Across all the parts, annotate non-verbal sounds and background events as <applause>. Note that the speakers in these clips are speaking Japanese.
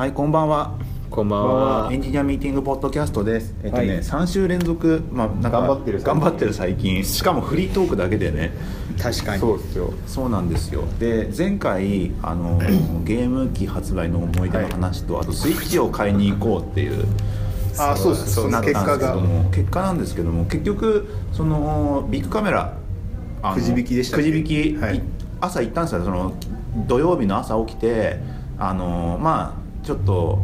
はい、こんばんは。こんばんは。エンジニアミーティングポッドキャストです。えっとね、はい。3週連続、まあ、なんか頑張ってる頑張ってる最近、しかもフリートークだけでね。確かに。そうですよ。そうなんですよ。で、前回、あの、<clears throat> ゲーム機発売の思い出の話と、あとスイッチを買いに行こうっていう。あそうです。そうなったんですけ結果が。ども結果なんですけども結局そのビッグカメラくじ引きでしたくじ引き、はい。い朝行ったんですよ。その土曜日の朝起きてあのまあちょっと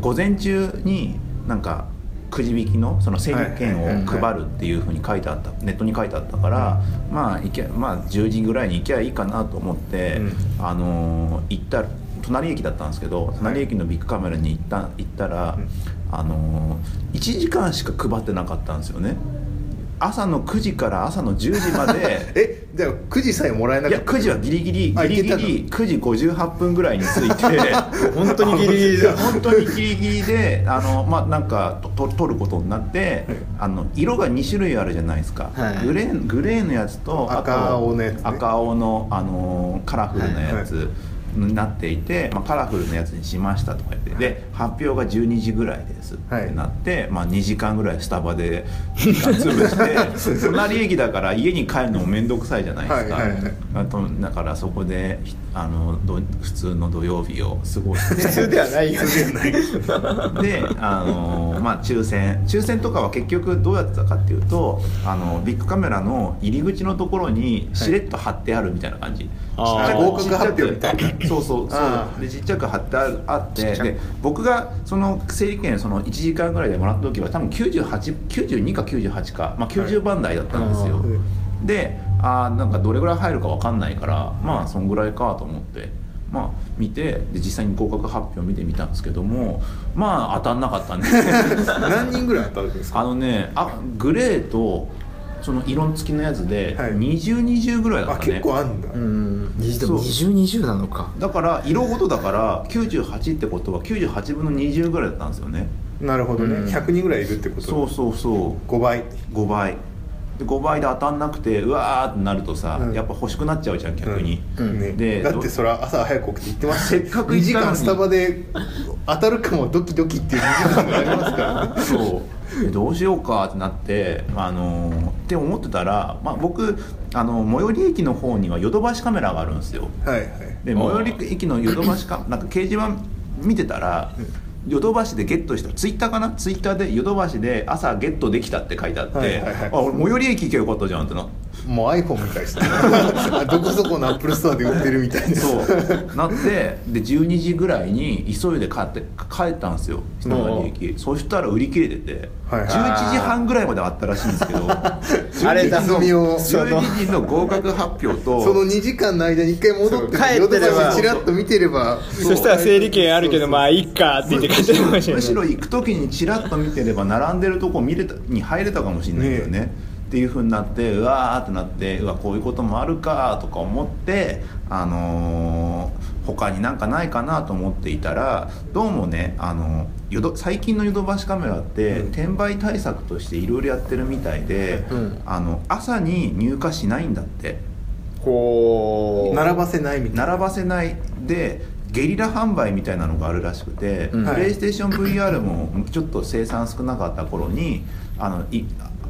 午前中になんかくじ引きのその整理券を配るっていうふうに書いてあったネットに書いてあったから、まあ行けまあ10時ぐらいに行きゃいいかなと思って、うん。あの行った隣駅だったんですけど隣駅のビッグカメラに行った行ったら、うん。あの1時間しか配ってなかったんですよね朝の9時から朝の10時まで <laughs> えじゃあ9時さえもらえないかやった。9時はギリギリギリギリ9時58分ぐらいに着いて。<laughs> 本当にギリギリだ。<laughs> 本当にギリギリであのまあなんかとと取ることになってあの色が2種類あるじゃないですか、はい。グレーグレーのやつと赤青のやつね。赤青のあのカラフルなやつ、になっていて、まあ、カラフルなやつにしましたとか言ってで発表が12時ぐらいですってはいなって、まあ、2時間ぐらいスタバで時間潰して <laughs> 隣駅だから家に帰るのも面倒くさいじゃないですか、はいはいはい。あとだからそこでひあのど普通の土曜日を過ごして。普通ではないよね。<laughs> であのまあ抽選。抽選とかは結局どうやってたかっていうとあのビッグカメラの入り口のところにしれっと貼ってあるみたいな感じ、あーちっちゃく合格発表みたいな。そうそうそう。でちっちゃく貼ってあってで僕がその整理券その1時間ぐらいでもらった時は多分9892か98か、まあ、90番台だったんですよ、はいであーなんかどれぐらい入るかわかんないからまあそんぐらいかと思ってまあ見てで実際に合格発表見てみたんですけどもまあ当たんなかったんで。<laughs> 何人ぐらい当たるんですか？あのねあグレーとその色付きのやつではい。2020ぐらいだあったね、結構あんだ。うん。20でそう。も2020なのか。だから色ごとだから98ってことは98分の20ぐらいだったんですよね。なるほどね。うん。100人ぐらいいるってことそうそうそう。5倍。5倍で5倍で当たんなくてうわーってなるとさ、うん。やっぱ欲しくなっちゃうじゃん逆に、うん。ね。でだってそれは朝早く起きて行ってますせっかく2行ったのに。時間スタバで当たるかもドキドキっていう2時間がありますからね。そう。でどうしようかってなって、あのーって思ってたら、まあ、僕あの最寄り駅の方にはヨドバシカメラがあるんですよ。はいはい。で最寄り駅のヨドバシカなんか掲示板見てたらヨドバシでゲットしたツイッターかな？ツイッターでヨドバシで朝ゲットできたって書いてあって、はいはいはい。あ俺最寄り駅行けばよかったじゃんってなもう iPhone みたいですねあどこそこのアップルストアで売ってるみたいなそう。なってで12時ぐらいに急いで帰って帰ったんですよ。人の駅そしたら売り切れてて、はいはい。11時半ぐらいまであったらしいんですけど。<laughs> あれだ意気込みをその12時の合格発表とその2時間の間に一回戻って帰ってれば。チラッと見てれば。そしたら整理券あるけどまあいっかって言って帰って。るかもしれないむしろ行く時にチラッと見てれば並んでるとこ見れたに入れたかもしれないけどねっていうふうになってうわーってなってうわこういうこともあるかとか思ってあのー他になんかないかなと思っていたらどうもねあの最近のヨドバシカメラって、うん。転売対策としていろいろやってるみたいで、うん。あの朝に入荷しないんだって。こう並ばせないみたいな。並ばせないでゲリラ販売みたいなのがあるらしくて、うん。プレイステーション VR もちょっと生産少なかった頃にあのい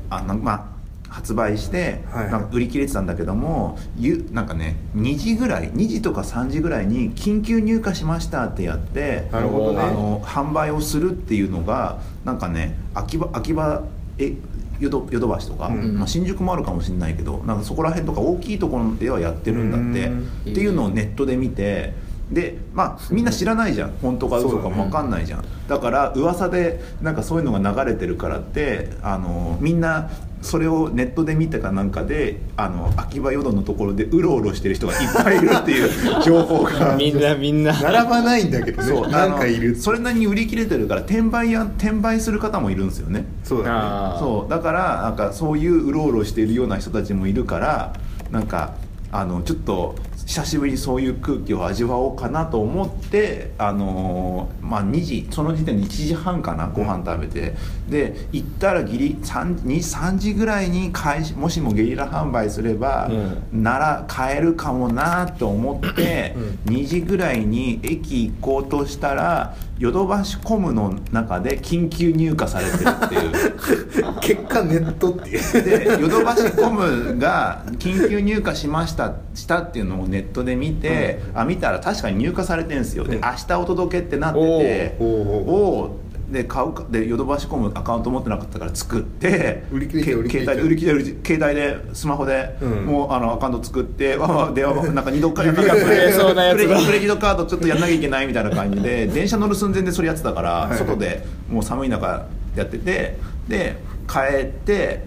あのまあ発売して、はい。なんか売り切れてたんだけどもゆなんかね2時ぐらい2時とか3時ぐらいに緊急入荷しましたってやってなるほどね。あの販売をするっていうのがなんかね秋葉秋葉えヨドヨドバシとか、うん。まあ、新宿もあるかもしれないけどなんかそこら辺とか大きいところではやってるんだってうん。っていうのをネットで見てでまあみんな知らないじゃん。本当か嘘かも分かんないじゃん。だから噂でなんかそういうのが流れてるからってあのみんなそれをネットで見たかなんかであの秋葉淀のところでうろうろしてる人がいっぱいいるっていう <laughs> 情報が。みんなみんな。並ばないんだけどそうねなんかいる。それなりに売り切れてるから転売や転売する方もいるんですよね。そうだね。そうだからなんかそういううろうろしているような人たちもいるからなんかあのちょっと久しぶりにそういう空気を味わおうかなと思ってあのーまあ2時その時点で1時半かなご飯食べて、で行ったらギリ 3, 2 3時ぐらいに開始もしもゲリラ販売すれば、なら買えるかもなと思って、2時ぐらいに駅行こうとしたらヨドバシコムの中で緊急入荷されてるっていう。<laughs> 結果ネットっていう。でヨドバシコムが緊急入荷しましたしたっていうのをネットで見て、あ見たら確かに入荷されてるんですよ。で明日お届けってなってておーおーで買うかでヨドバシコムアカウント持ってなかったから作って売り切れ携帯で売り切れ携帯でスマホで、うん。もうあのアカウント作ってわわ電話なんか二度かやんなきゃ指が震えそうなやつだクレジクレジットカードちょっとやんなきゃいけないみたいな感じで <laughs> 電車乗る寸前でそれやってたから、はい。外でもう寒い中やっててで帰って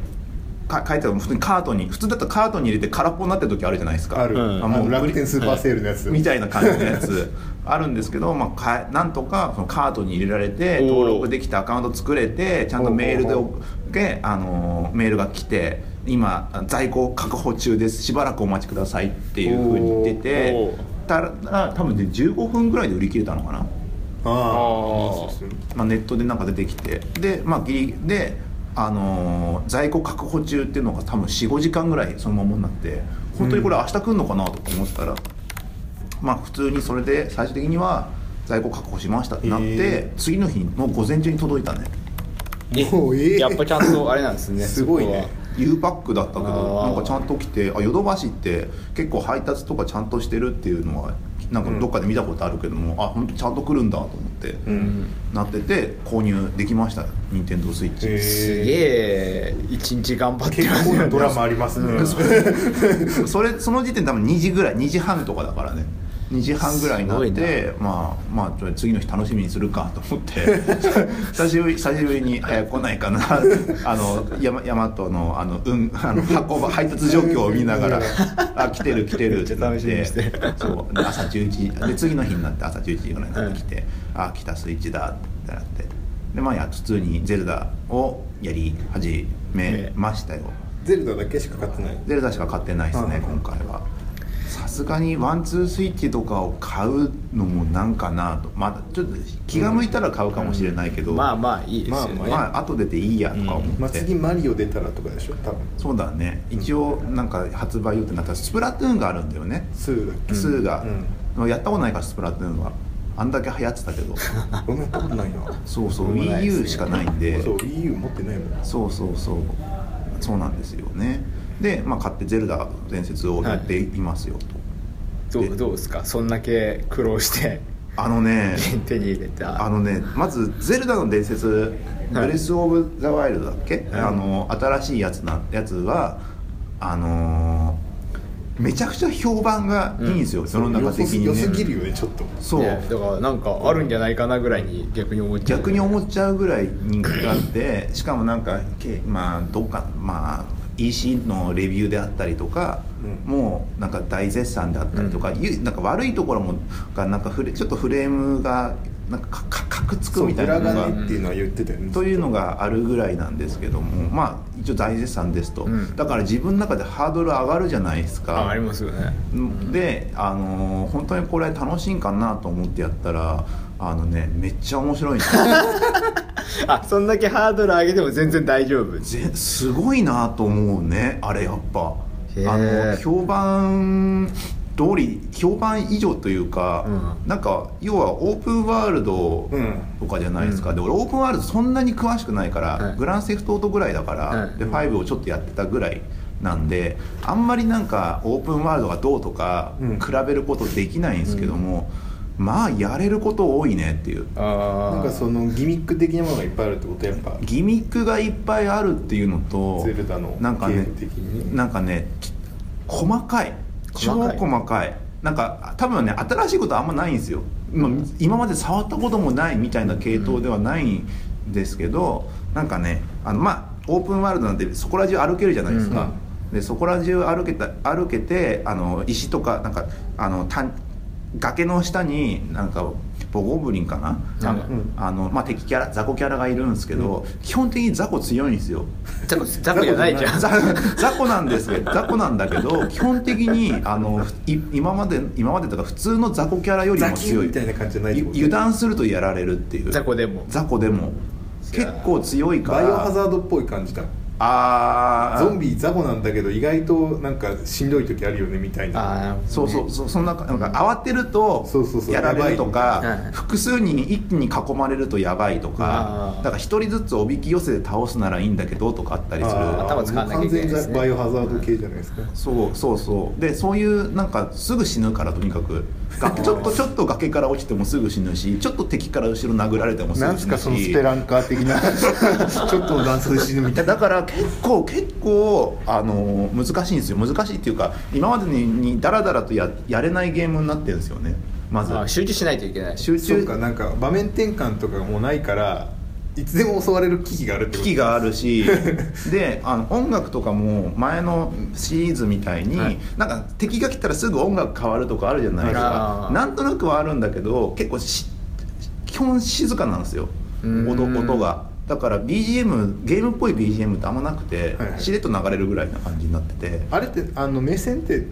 か帰って普通にカートに普通だったらカートに入れて空っぽになってる時あるじゃないですか。ある、うんあの楽天スーパーセールのやつ、みたいな感じのやつ。あるんですけど、まあ、かえなんとかそのカートに入れられて登録できてアカウント作れてちゃんとメールでおであのメールが来て今在庫確保中です。しばらくお待ちくださいっていうふうに言っててたら多分ね15分ぐらいで売り切れたのかな、ああまあ、ネットでなんか出てきて。でまあギリであのー在庫確保中っていうのが多分45時間ぐらいそのままになって本当にこれ明日来るのかなとか思ってたら、まあ普通にそれで最終的には在庫確保しましたってなって、へ次の日の午前中に届いたね。もうええやっぱちゃんとあれなんですね <laughs> すごいね。そこは。U パックだったけどなんかちゃんと来てあヨドバシって結構配達とかちゃんとしてるっていうのはなんかどっかで見たことあるけども、あ本当ちゃんと来るんだと思って、うん。なってて購入できました。任天堂スイッチ、へすげえ一日頑張ってますよなドラマありますね、<laughs> それその時点で多分2時ぐらい2時半とかだからね2時半ぐらいになってまあまあ次の日楽しみにするかと思って <laughs> 久しぶり久しぶりに早く来ないかな。あのヤマヤマトのあの,、うん、あの運ば配達状況を見ながらあ来てる来てるってなってるそうで朝11時で次の日になって朝11時ぐらいになってきて、あ来たスイッチだってなって。でまあや普通にゼルダをやり始めましたよ、ゼルダだけしか買ってない。ゼルダしか買ってないですね、はい。今回は。さすがにワンツースイッチとかを買うのもなんかなと。まだちょっと気が向いたら買うかもしれないけど、まあまあいいですよね、まあ後ででいいやとか思って、まあ、次マリオ出たらとかでしょ多分。そうだね。一応なんか発売予定になったらスプラトゥーンがあるんだよね、2だっけ2が、やったことないからスプラトゥーンは。あんだけ流行ってたけど。<laughs> 俺もやったことないな。そうそう。俺もないですね。WiiU しかないんで。そう EU 持ってないもん。そうそうそう。そうなんですよね。で、まあ、買って「ゼルダ伝説」をやっていますよと、どうどうですか？そんだけ苦労してあのね <laughs> 手に入れた。あのねまず「ゼルダの伝説」ブレス・オブ・ザ・ワイルドだっけ、はい。あの新しいやつなやつはあのーめちゃくちゃ評判がいいんですよ、世の中的にね。良すぎるよねちょっと。そう、ねだからなんかあるんじゃないかなぐらいに逆に思っちゃう。逆に思っちゃうぐらい人気があってしかもなんかけまあどうかまあ EC のレビューであったりとか、うん。もうなんか大絶賛であったりとか、いうなんか悪いところもがなんかフレちょっとフレームがなんかかかかくつくみたいな裏のが金っていうのは言ってたよねというのがあるぐらいなんですけどもまあ一応大絶賛ですと、うん。だから自分の中でハードル上がるじゃないですか。あありますよね。で、あのー本当にこれ楽しいんかなと思ってやったらあのねめっちゃ面白いんですよ。<laughs> あそんだけハードル上げても全然大丈夫。ぜすごいなと思うねあれやっぱ。あの評判通り評判以上というか、うん。なんか要はオープンワールドうんとかじゃないですか、で俺オープンワールドそんなに詳しくないから、はい。グランセフトオートぐらいだから、はい。で5をちょっとやってたぐらいなんであんまりなんかオープンワールドがどうとかうん。比べることできないんですけども、まあやれること多いねっていう。ああなんかそのギミック的なものがいっぱいあるってことやっぱ。ギミックがいっぱいあるっていうのとゼルダのなんかねなんかねき細かい。超細かい。細かい。なんか多分ね新しいことあんまないんですよ。今今まで触ったこともないみたいな系統ではないんですけど、なんかねあのまあオープンワールドなんでそこら中歩けるじゃないですか、でそこら中歩けた歩けてあの石とかなんかあのた崖の下になんかボゴブリンかな、うん。あのまあ、敵キャラ雑魚キャラがいるんですけど、基本的に雑魚強いんですよ。ザコザコじゃないじゃん。雑雑魚なんですけど雑魚なんだけど基本的にあのい今まで今までとか普通の雑魚キャラよりも強い。みたいな感じじゃないってこと？油断するとやられるっていう。ザコでも。雑魚でも。結構強いから。バイオハザードっぽい感じだああゾンビ雑魚なんだけど意外となんかしんどい時あるよねみたいな。そうそうそうそんななんか慌てるとそうそうそう。やられるとやか。複数人に一気に囲まれるとやばいとかだから一人ずつおびき寄せて倒すならいいんだけどとかあったりする。頭使わなきゃいけないですね完全バイオハザード系じゃないですか。そうそうそう。でそういうなんかすぐ死ぬからとにかく。崖ちょっとちょっと崖から落ちてもすぐ死ぬしちょっと敵から後ろ殴られてもすなんすかぐ死ぬしそのスペランカー的な。<laughs> ちょっとの段差で死ぬみいたいな。やだから結構結構あの難しいんですよ。難しいっていうか今までににダラダラとややれないゲームになってるんですよね。まず。あ集中しないといけない。集中。かなんか場面転換とかがもうないからいつでも襲われる危機があるってこと機器があるし <laughs> であの音楽とかも前のシリーズみたいに、はい。なんか敵が来たらすぐ音楽変わるとかあるじゃないですか。なんとなくはあるんだけど結構し基本静かなんですよ。音音がだから BGM ゲームっぽい BGM ってあんまなくて、はいはい。しれっと流れるぐらいな感じになってて。あれってあの目線って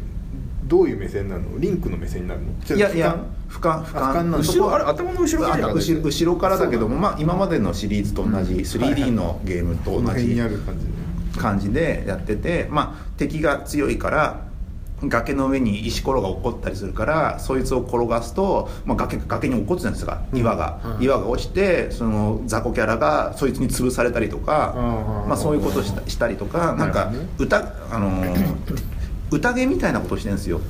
どういう目線なの？リンクの目線になるの？いやいや俯俯瞰俯瞰。なん後ろあれ頭の後ろあから後ろ後ろからだけども、まあ、今までのシリーズと同じはい 3D のゲームと同じ感じでやってて、まあ、敵が強いから崖の上に石ころが起こったりするからそいつを転がすと、まあ、崖崖に落っこつんですが岩が、うん。岩が落ちてその雑魚キャラがそいつに潰されたりとか、うん。まあ、そういうことしたしたりとかなんか歌あのー <laughs> 宴みたいなことしてるんですよ。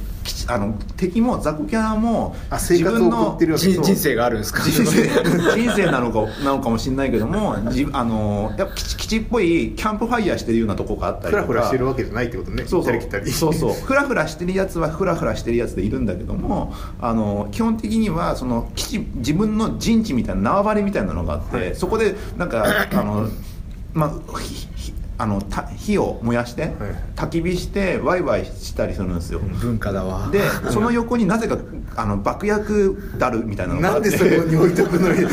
あの敵も雑魚キャラもあ生活を送ってるわけ人人生があるんですか？人生。<laughs> 人生なのかなのかもしれないけどもじあのやっぱ基っぽいキャンプファイヤーしてるようなとこがあったりとか。フラフラしてるわけじゃないってことねそうそうそうそう。フラフラしてるやつはフラフラしてるやつでいるんだけどもあの基本的にはその基地自分の陣地みたいな縄張りみたいなのがあって、はい。そこでなんかあのまああのた火を燃やして、焚き火してワイワイしたりするんですよ、文化だわ。でその横になぜかあの爆薬ダルみたいなのが。あってなんでそこに置いとくのに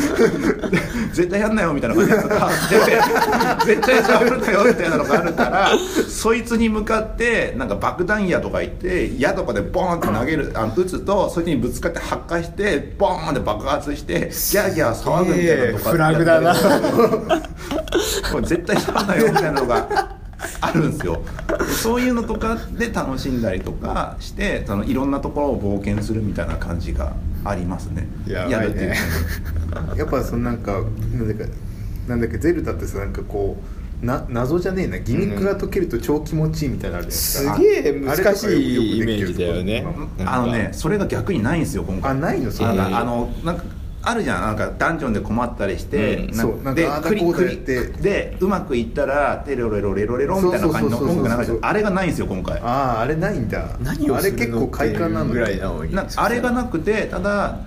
<laughs> 絶対やんなよみたいな感じで。絶対 <laughs> 絶対触るなよみたいなのがあるからそいつに向かってなんか爆弾矢とか言って矢とかでボーンって投げるあの撃つとそいつにぶつかって発火してボーンって爆発してギャーギャー騒ぐみたいなのとかフラグだな。<laughs> これ絶対触るなよみたいなのがあるんですよ。そういうのとかで楽しんだりとかしてそのいろんなところを冒険するみたいな感じがありますね。やばいね。やるっていうやっぱそのなんかなんだかなんだっけゼルダってさなんかこうな謎じゃねえな。ギミックが解けると超気持ちいいみたいなのあるじゃないすですか、げえ難しいイメージだよね。あのねそれが逆にないんですよ今回。あないの？それ。あのなんかあるじゃん。なんかダンジョンで困ったりして、うん。そう。なんかでクリクリこうだやって。でうまくいったらテロレロレロレロみたいな感じの音楽流れてあれがないんですよ今回。あああれないんだ。何をするの？あれ結構快感なのぐらいなのになあれがなくてただ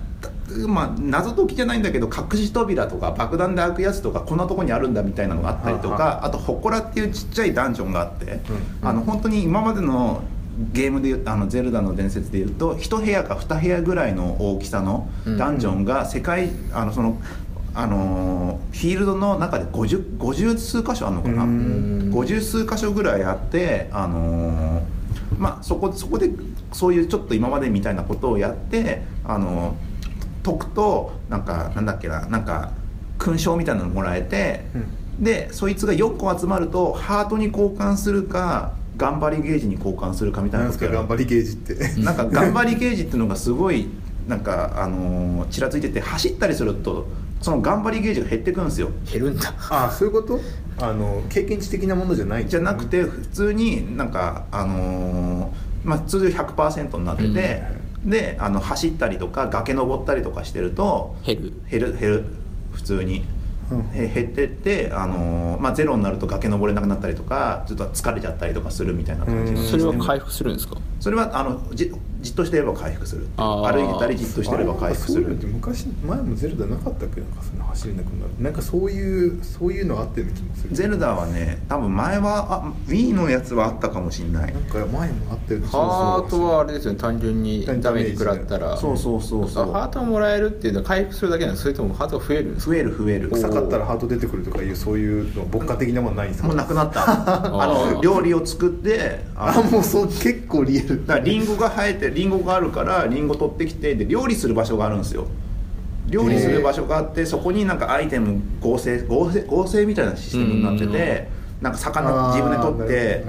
まあ、謎解きじゃないんだけど隠し扉とか爆弾で開くやつとかこんなとこにあるんだみたいなのがあったりとはかあと祠っていうちっちゃいダンジョンがあって、うん。あの本当に今までのゲームであのゼルダの伝説でいうと1部屋か2部屋ぐらいの大きさのダンジョンが世界あのそのあのーフィールドの中で 50, 50数箇所あるのかな？うん。50数箇所ぐらいあってあのーまあそこそこでそういうちょっと今までみたいなことをやってあのー解くとなんかなんだっけな？なんか勲章みたいなのもらえて、でそいつが4個集まるとハートに交換するか頑張りゲージに交換するかみたいななんですか頑張りゲージって。なんか頑張りゲージっていうのがすごいなんかあのーちらついてて走ったりするとその頑張りゲージが減ってくんですよ。減るんだ。ああそういうこと？あの経験値的なものじゃないじゃなくて普通になんかあのーまあ通常100%になってて、であの走ったりとか崖登ったりとかしてると減る。減る減る。普通に、うん。へ減ってって、あのーまあ、ゼロになると崖登れなくなったりとかちょっと疲れちゃったりとかするみたいな感じのうん。それは回復するんですか？それはあのじじっとしてれば回復する歩いてたりじっとしてれば回復するって昔前もゼルダなかったっけ？なんかその走れなくなる。なんかそういうそういうのあったような気もする。ゼルダはね多分前はあ Wii のやつはあったかもしれない。なんか前もあったような気ハがー。トはあれですよね。単純にダメージ食らったら。そうそうそうそう。ハートをもらえるっていうのは回復するだけなんです。それともハートが増える増える増える。臭かったらハート出てくるとかいうそういうの牧歌的なものないんですか？もうなくなった。<laughs> あの料理を作ってあもうそう結構リアル。だリンゴが生えてリンゴがあるからリンゴ取ってきてで料理する場所があるんですよ。料理する場所があってそこになんかアイテム合成合成合成みたいなシステムになっててなんか魚自分で取って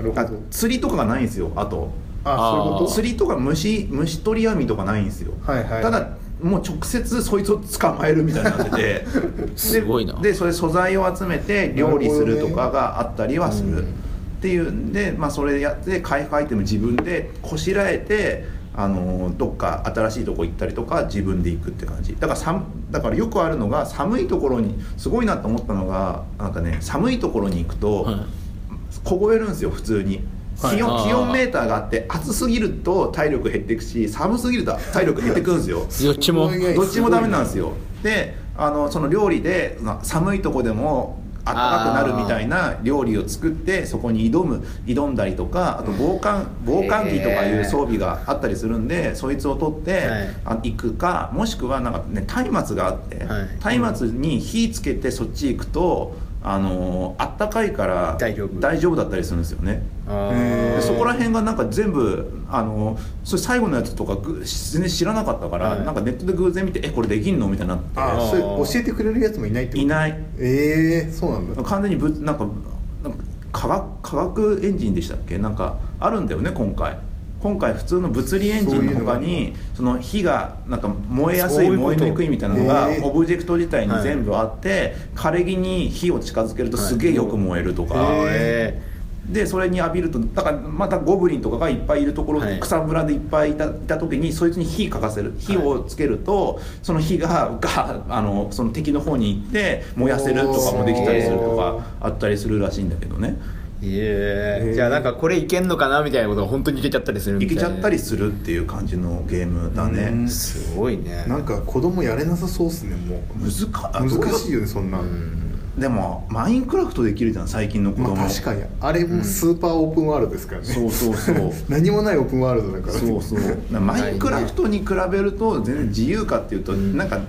釣りとかがないんですよあと。あ釣りとか虫虫取り網とかないんですよ、はいはい。ただもう直接そいつを捕まえるみたいになってて。<laughs> ですごいな。でそれ素材を集めて料理するとかがあったりはする、うんっていうんで、まあ、それやって回復アイテム自分でこしらえてあのどっか新しいとこ行ったりとか自分で行くって感じ。だからさだからよくあるのが寒いところにすごいなと思ったのがなんかね寒いところに行くと、はい。凍えるんですよ普通に。はい。気温,、気温メーターがあって暑すぎると体力減っていくし寒すぎると体力減ってくんですよ。<laughs> どっちも。どっちもダメなんですよ。であのその料理でまあ寒いとこでも暖かくなるみたいな料理を作ってそこに挑む挑んだりとかあと防寒防寒着とかいう装備があったりするんでそいつを取って、行くかもしくはなんかね松明があってはい。松明に火つけてそっち行くとあのあったかいから大丈夫。大丈夫だったりするんですよね。そこら辺がなんか全部あのそれ最後のやつとかぐ全然知らなかったから、はい。なんかネットで偶然見てえこれできんの？みたいになって。あそれ教えてくれるやつもいないってこと？いない。ええそうなんだ。完全にぶなんかなんか科学科学エンジンでしたっけ？なんかあるんだよね今回今回普通の物理エンジンの他にその火がなんか燃えやすい燃えにくいみたいなのがオブジェクト自体に全部あって、枯れ木に火を近づけるとすげえよく燃えるとか、でそれに浴びるとだからまたゴブリンとかがいっぱいいるところ、はい。草むらでいっぱいいたいた時にそいつに火かかせる。火をつけると、その火ががあのその敵の方に行って燃やせるとかもできたりするとかあったりするらしいんだけどねー。えじゃあなんかこれいけんのかなみたいなことが本当にいけちゃったりするみたいな。いけちゃったりするっていう感じのゲームだうねん。すごいね。なんか子供やれなさそうっすねもう。難か難しいよねそんな、うん。でもマインクラフトできるじゃん最近の子供、まあ確かに。あれもスーパーオープンワールドですからね、そうそうそう。<laughs> 何もないオープンワールドだから。そうそう。マインクラフトに比べると全然自由かっていうと、ん。なんか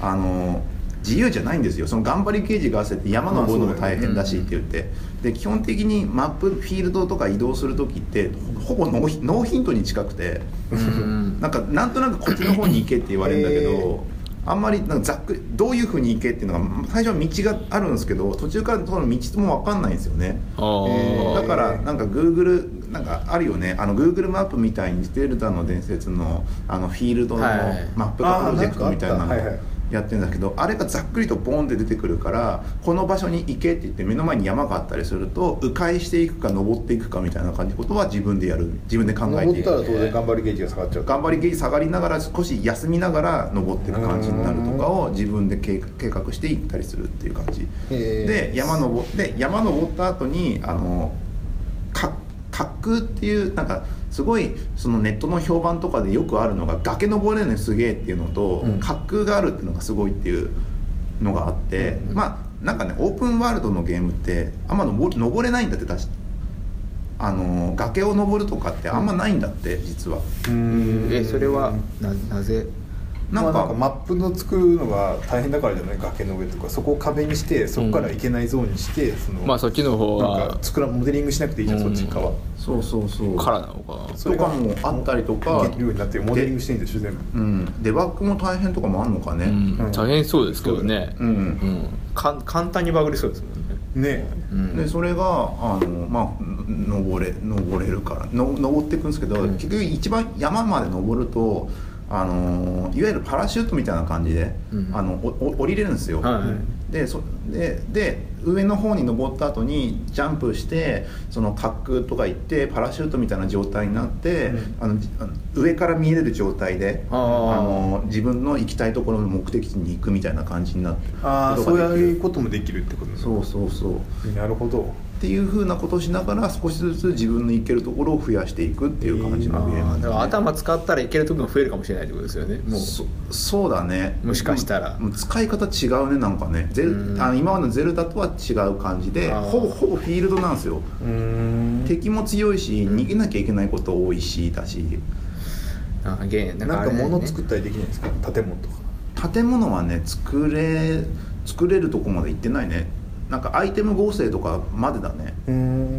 あの自由じゃないんですよ。その頑張りゲージが合わせて山登るのも大変だしって言って、で基本的にマップフィールドとか移動する時ってほぼノーヒントに近くてうん。なんかなんとなくこっちの方に行けって言われるんだけへどあんまりなんかざっくりどういうふうに行けっていうのが最初は道があるんですけど途中からその道も分かんないんですよね。あー。だからなんか Google なんかあるよね。あの Google マップみたいにゼルダの伝説のあのフィールドのはいマップ化プロジェクトみたいなの。はいはいやってるんだけどあれがざっくりとボンって出てくるからこの場所に行けって言って目の前に山があったりすると迂回していくか登っていくかみたいな感じのことは自分でやる。自分で考えていく。登ったら当然頑張りゲージが下がっちゃう頑張りゲージ下がりながら少し休みながら登っていく感じになるとかを自分で計計画していったりするっていう感じ。で山登って山登った後にあのか滑空っていうなんかすごいそのネットの評判とかでよくあるのが崖登れるのすげえっていうのと、うん。滑空があるっていうのがすごいっていうのがあって、まあなんかねオープンワールドのゲームってあんま登れないんだって確か。あの崖を登るとかってあんまないんだって実は。えそれはななぜ？なんか,、なんかマップの作るのが大変だからじゃない？崖の上とか。そこを壁にしてそこから行けないゾーンにして、そのまあそっちの方なんはか作らモデリングしなくていいじゃん、うん。そっち側。そうそうそう。からなのか。なそれかもあったりとかいけるようになってモデリングしていいんでしょ全部うん、デバッグも大変とかもあるのかね、うん。うん。大変そうですけどね。う。ん。うん。か簡単にバグりそうですもんね。ね。うん。でそれがあの、まあ、登れ登れるから。の登っていくんですけど、うん。結局一番山まで登るとあのいわゆるパラシュートみたいな感じで、うんあのおお降りれるんですよ、はいでそでで上の方に登った後にジャンプしてその滑空とか行ってパラシュートみたいな状態になって、うん。あの上から見える状態であー。の自分の行きたいところの目的地に行くみたいな感じになってああそういうこともできるってことね。そうそうそう。なるほどっていうふうなことをしながら少しずつ自分のいけるところを増やしていくっていう感じのゲームあーだから頭使ったらいける時も増えるかもしれないってことですよねもう。そそうだね。もしかしたら。もう使い方違うねなんかね。ゼルうん。あの今までのゼルダとは違う感じでほぼほぼフィールドなんですよ。敵も強いし逃げなきゃいけないこと多いしだし。あーゲーなんかあれね。物作ったりできないんですか？建物とか。建物はね作れ作れるとこまで行ってないねなんかアイテム合成とかまでだね。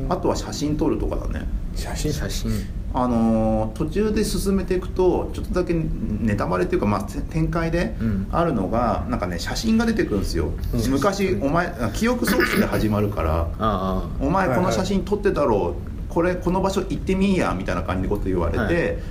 あとは写真撮るとかだね。写真。写真。あのー途中で進めていくとちょっとだけネタバレっていうか、まあ、て展開でうん。あるのが、なんかね写真が出てくるんですよ、うん。昔お前記憶装置で始まるからお前この写真撮ってたろう、これこの場所行ってみいやみたいな感じでこと言われて、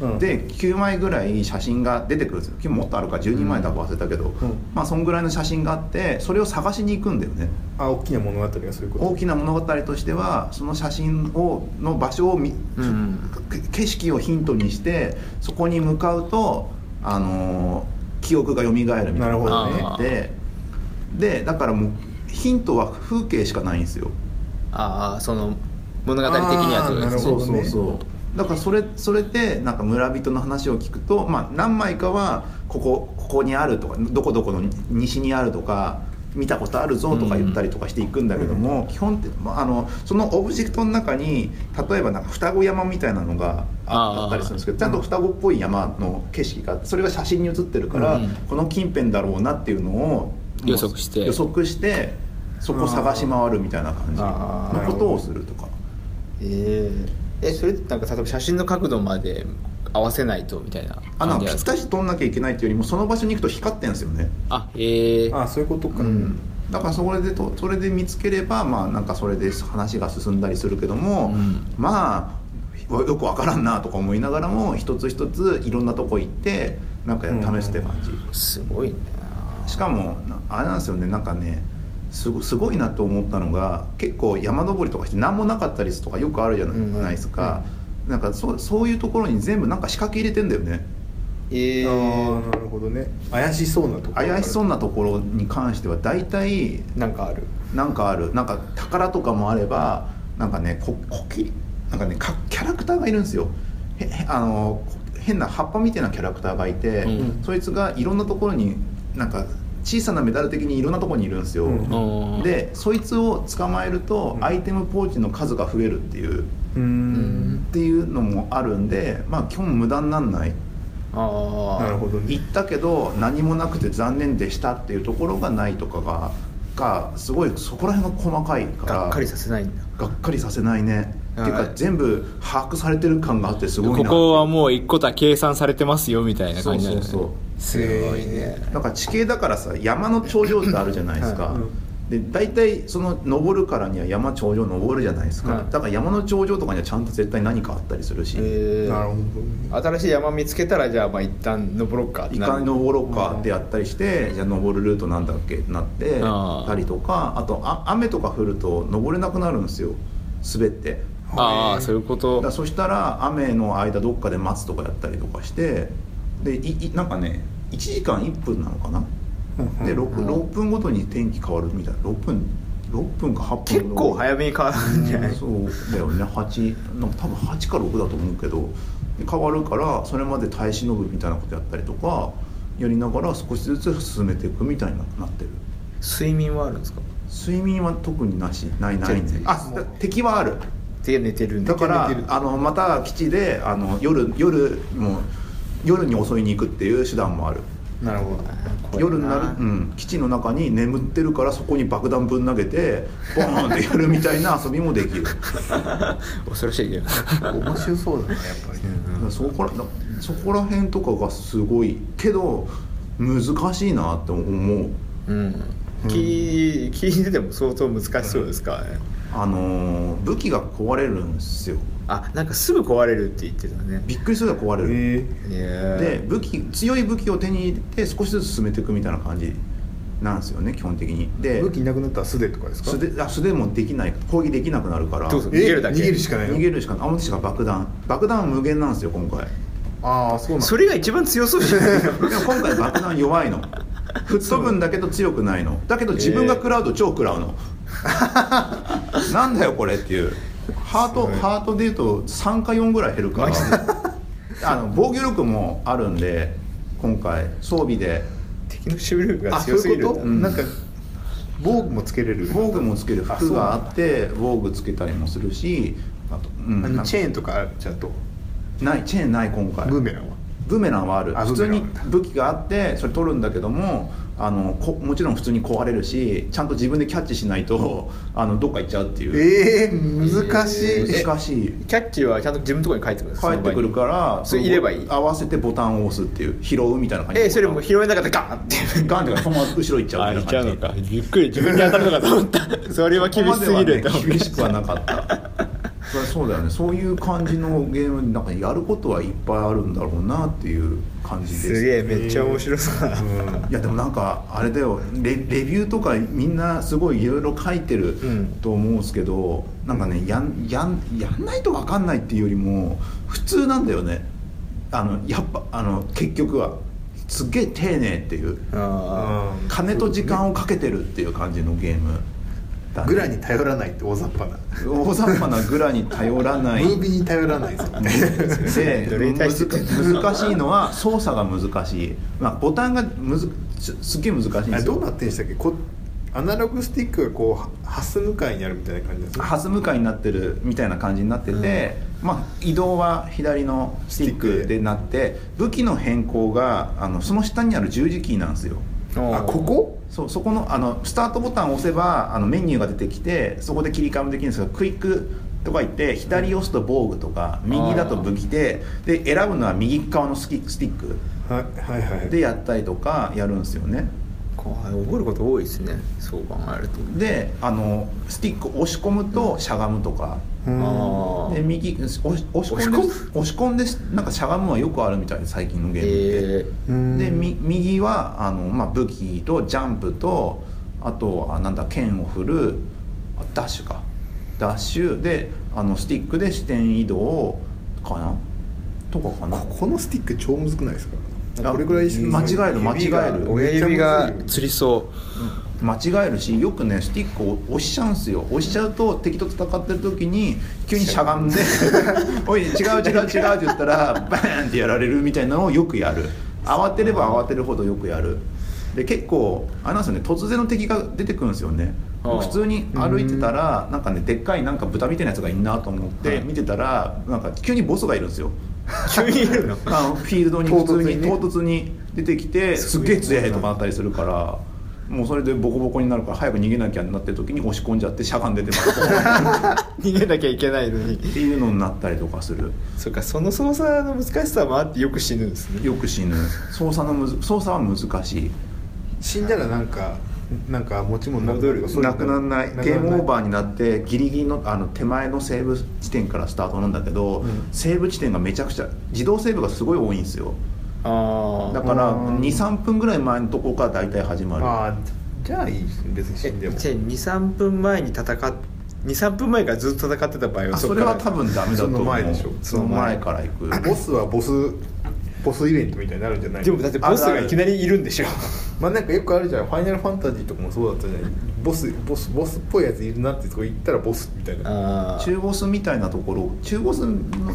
はい。うん。で9枚ぐらい写真が出てくるんですよ。もっとあるか12枚だか忘れたけど、ん。まあそんぐらいの写真があってそれを探しに行くんだよね。あ大きな物語がそういうこと？大きな物語としてはその写真をの場所を見、景色をヒントにしてそこに向かうとあのー記憶が蘇るみたいななるほどね。感じででだからもうヒントは風景しかないんですよ。ああその物語的にはってことです。ねあーなるほどね。そうそうそう。だからそれそれでなんか村人の話を聞くと、まあ、何枚かはここここにあるとかどこどこの西にあるとか見たことあるぞとか言ったりとかしていくんだけども、基本って、まあ、あのそのオブジェクトの中に例えばなんか双子山みたいなのがあったりするんですけどちゃんと双子っぽい山の景色がそれが写真に写ってるから、うん。この近辺だろうなっていうのを予測して。予測してそこ探し回るみたいな感じのことをするとか。えええそれってなんか例えば写真の角度まで合わせないとみたいなあなんかか？ぴったし撮んなきゃいけないっていうよりもその場所に行くと光ってんですよね、あええあそういうことか、うん、だからそれでとそれで見つければまあなんかそれで話が進んだりするけども、うん。まあよくわからんなとか思いながらも一つ一ついろんなとこ行ってなんか試すって感じ、すごいねしかもなあれなんですよね。なんかねすごすごいなと思ったのが結構山登りとかして何もなかったりとかよくあるじゃない,、うんうんですか、なんかそうそういうところに全部なんか仕掛け入れてんだよね。ええああなるほどね。怪しそうなところ。怪しそうななところに関しては大体なんかある。なんかある。なんか宝とかもあればなんかねここきなんかねかキャラクターがいるんですよ。へへあのこ変な葉っぱみたいなキャラクターがいて、うん。そいつがいろんなところになんか小さなメダル的にいろんなところにいるんですよ、うん。うんでそいつを捕まえるとうん。アイテムポーチの数が増えるっていう、うーん。っていうのもあるんでまあ基本無駄になんない。ああなるほどね。行ったけど何もなくて残念でしたっていうところがないとかががすごいそこら辺が細かいからがっかりさせないんだ。がっかりさせないねっていうはい。か全部把握されてる感があってすごいな。ここはもう一個は計算されてますよみたいな感じなんですそうそうすごいね。だから地形だからさ山の頂上ってあるじゃないですか、はい。うんで大体その登るからには山頂上登るじゃないですか、はい。だから山の頂上とかにはちゃんと絶対何かあったりするし、えなるほどね。新しい山見つけたらじゃあまあ一旦登ろうかっていなるかに登ろうかってやったりして、じゃあ登るルートなんだっけってなってたりとかあとあ雨とか降ると登れなくなるんですよ。滑ってああそういうこと。そしたら雨の間どっかで待つとかやったりとかしてでいいなんかね1時間1分なのかな。で 6, 6分ごとに天気変わるみたいな。6分6分か8分結構早めに変わるんじゃない？そうだよね。8なんか多分8か6だと思うけどで変わるからそれまで耐え忍ぶみたいなことやったりとかやりながら少しずつ進めていくみたいになってる。睡眠はあるんですか？睡眠は特になし。ないない全然あだ敵はある手寝てるんだだからあのまた基地であの夜夜もう夜に襲いに行くっていう手段もある。なるほど。夜になる、うん、基地の中に眠ってるからそこに爆弾ぶん投げてボーンってやるみたいな遊びもできる。<laughs> 恐ろしいけど面白そうだなやっぱり。ねそこらそこら辺とかがすごい。けど難しいなって思う。うん。聞い聞いてても相当難しそうですからねあのー武器が壊れるんですよ。あなんかすぐ壊れるって言ってたね。びっくりするぐらい壊れる、えでで武器強い武器を手に入れて少しずつ進めていくみたいな感じなんですよね基本的に。でー武器なくなったら素手とかですか？素手あ素手もできない攻撃できなくなるから。逃げるだけ？逃げるしかないの？逃げるしかない。あもしか爆弾。爆弾は無限なんですよ今回。ああそうなんだ。それが一番強そうじゃない？の <laughs> でも今回爆弾弱いの。吹っ飛ぶんだけど強くないの。だけど自分が食らうと超食らうの <laughs> なんだよこれっていう。ハートハートでいうと3か4ぐらい減るから。<laughs> あの防御力もあるんで今回装備で。敵の守備力が強すぎる。なんか防具もつけれる。防具もつける。あ服があって防具つけたりもするしあと、うん。あのチェーンとかある？ちゃんとないチェーンない今回。ブーメランは？ブーメランはある。あ普通に武器があってそれ取るんだけどもあのこもちろん普通に壊れるしちゃんと自分でキャッチしないとあのどっか行っちゃうっていう。ええー、難しい、難しい。キャッチはちゃんと自分のところに帰ってくる帰ってくるからそれ入ればいい。合わせてボタンを押すっていう拾うみたいな感じえそれもう拾えなかったらガーンって。ガンってそのまま後ろ行っちゃうあみたいな感じ。行っちゃうのか。びっくり自分に当たるのかと思った。<laughs> それは厳しすぎるね厳しくはなかったそれはそうだよね。そういう感じのゲームなんかやることはいっぱいあるんだろうなっていう感じです。すげえめっちゃ面白そうだうん。いやでもなんかあれだよ。レレビューとかみんなすごいいろいろ書いてるうん。と思うんですけど、なんかねやんやんやんないと分かんないっていうよりも普通なんだよね。あのやっぱあの結局は。すっげえ丁寧っていう。金と時間をかけてるっていう感じのゲームグラに頼らないって大雑把な。大雑把なグラに頼らない。ムービーに頼らないで難しいのは操作が難しい、まあ、ボタンがむずすすっげえ難しいんあですどうなってんでしたっけ？こアナログスティックがこうハス向かいにあるみたいな感じですかハス向かいになってるみたいな感じになってて、まあ、移動は左のスティックでなって武器の変更があのその下にある十字キーなんですよ。あここ？そうそこのあのスタートボタンを押せばあのメニューが出てきてそこで切り替えもできるんですけどクイックとか言って左押すと防具とか右だと武器でで選ぶのは右側のスキスティックでやったりとかやるんですよねこう覚えること多いですね。そう考えると。であのスティック押し込むとしゃがむとか、うん。あで右押し押し込んで押し押し込んでなんかしゃがむはよくあるみたいで最近のゲームって、えうん。でみ右はあの、まあ、武器とジャンプとあとはなんだ剣を振るあダッシュか。ダッシュであのスティックで視点移動かな？とかかな？ここのスティック超むずくないですか？あこれぐらいし間違える間違える。親指が。つりそ間違えるしよくねスティックを押しちゃうんすよ。押しちゃうと敵と戦ってる時に急にしゃがんで「<laughs> おい違う違う違う」って言ったらバーンってやられるみたいなのをよくやる。慌てれば慌てるほどよくやる。で結構あれなんですよね。突然の敵が出てくるんですよね。普通に歩いてたらなんかねでっかいなんか豚みたいなやつがいんなと思って見てたらなんか急にボスがいるんですよ。う急にいるの？<laughs> あのフィールドに普通に唐突に出てきてすっげえ強いとかあったりするから。もうそれでボコボコになるから早く逃げなきゃになってる時に押し込んじゃってしゃがんでてます。<laughs> 逃げなきゃいけないのに。っていうのになったりとかする。そっかその操作の難しさもあってよく死ぬんですね。よく死ぬ。操作のむず操作は難しい。死んだらなんかなんか持ち物なくなくならない。ゲームオーバーになってギリギリのあの手前のセーブ地点からスタートなんだけど、うん。セーブ地点がめちゃくちゃ自動セーブがすごい多いんですよ。ああだからうん。23分ぐらい前のところから大体始まる。ああじゃあいいですね別に死んでも。23分前に戦っ23分前からずっと戦ってた場合はあそれは多分ダメだと思う。その前でしょ。その前から行く。ボスはボスボスイベントみたいになるんじゃないでもだってボスがいきなりいるんでしょ？<laughs> まあなんかよくあるじゃん。ファイナルファンタジーとかもそうだったじゃない？ボスボスボスっぽいやついるなってとこ行ったらボスみたいな。あ中ボスみたいなところ中ボス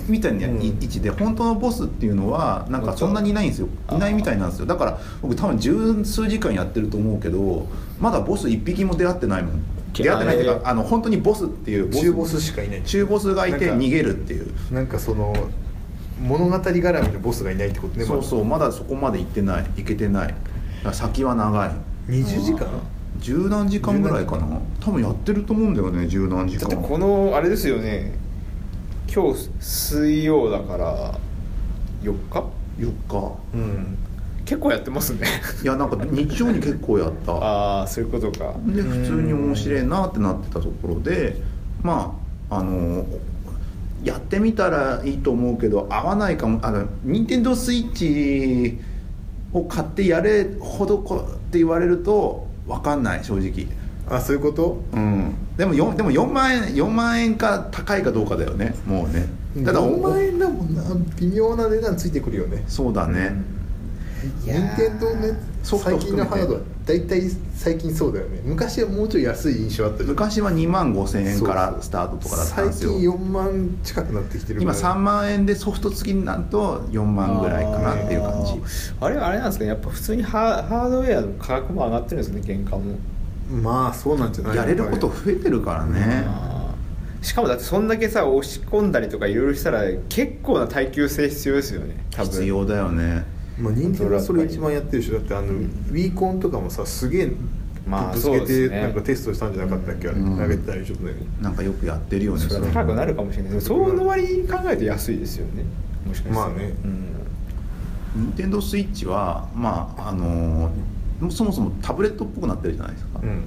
みたいなうん。位置で本当のボスっていうのはなんかそんなにいないんですよ。いないみたいなんですよ。だから僕多分十数時間やってると思うけどまだボス一匹も出会ってないもん。出会ってないっていうかあの本当にボスっていう中ボスしかいない中ボスがいて逃げるっていう。なんかその物語絡みのボスがいないってことねそうそうまだ。そこまで行ってない。行けてない。先は長い。20時間？十何時間ぐらいかな。多分やってると思うんだよね十何時間。だってこのあれですよね。今日水曜だから4日？4日。うん。結構やってますね。いやなんか日曜に結構やった。<laughs> ああそういうことか。で普通に面白いなってなってたところでまああのやってみたらいいと思うけど合わないかもあの任天堂スイッチを買ってやれほどこって言われると分かんない正直。あそういうこと？うん。でも 4, でも4万円4万円か高いかどうかだよねもうね。ただ4万円だもんな微妙な値段ついてくるよね。そうだね、任天堂ねソフト最近のハード。は大体最近そうだよね。昔はもうちょい安い印象あった昔は2万5千円からスタートとかだったんですよ。最近4万近くなってきてる今から。3万円でソフト付きになると4万ぐらいかなっていう感じ。あれあれなんですかね。やっぱ普通にハハードウェアの価格も上がってるんですね原価も。まあそうなんじゃない？やれること増えてるからね。しかもだってそんだけさ押し込んだりとかいろいろしたら結構な耐久性必要ですよね多分。必要だよねまあ任天堂はそれ一番やってるでしょだってあの、ウィーコンとかもさすげえまあぶつけそうですね。てなんかテストしたんじゃなかったっけ、あれうん。投げてたりちょっとね。なんかよくやってるよねそれは。高くなるかもしれない。でもその割に考えて安いですよねもしかしたら。まあね。うん。任天堂スイッチはまああのーそもそもタブレットっぽくなってるじゃないですか、うん。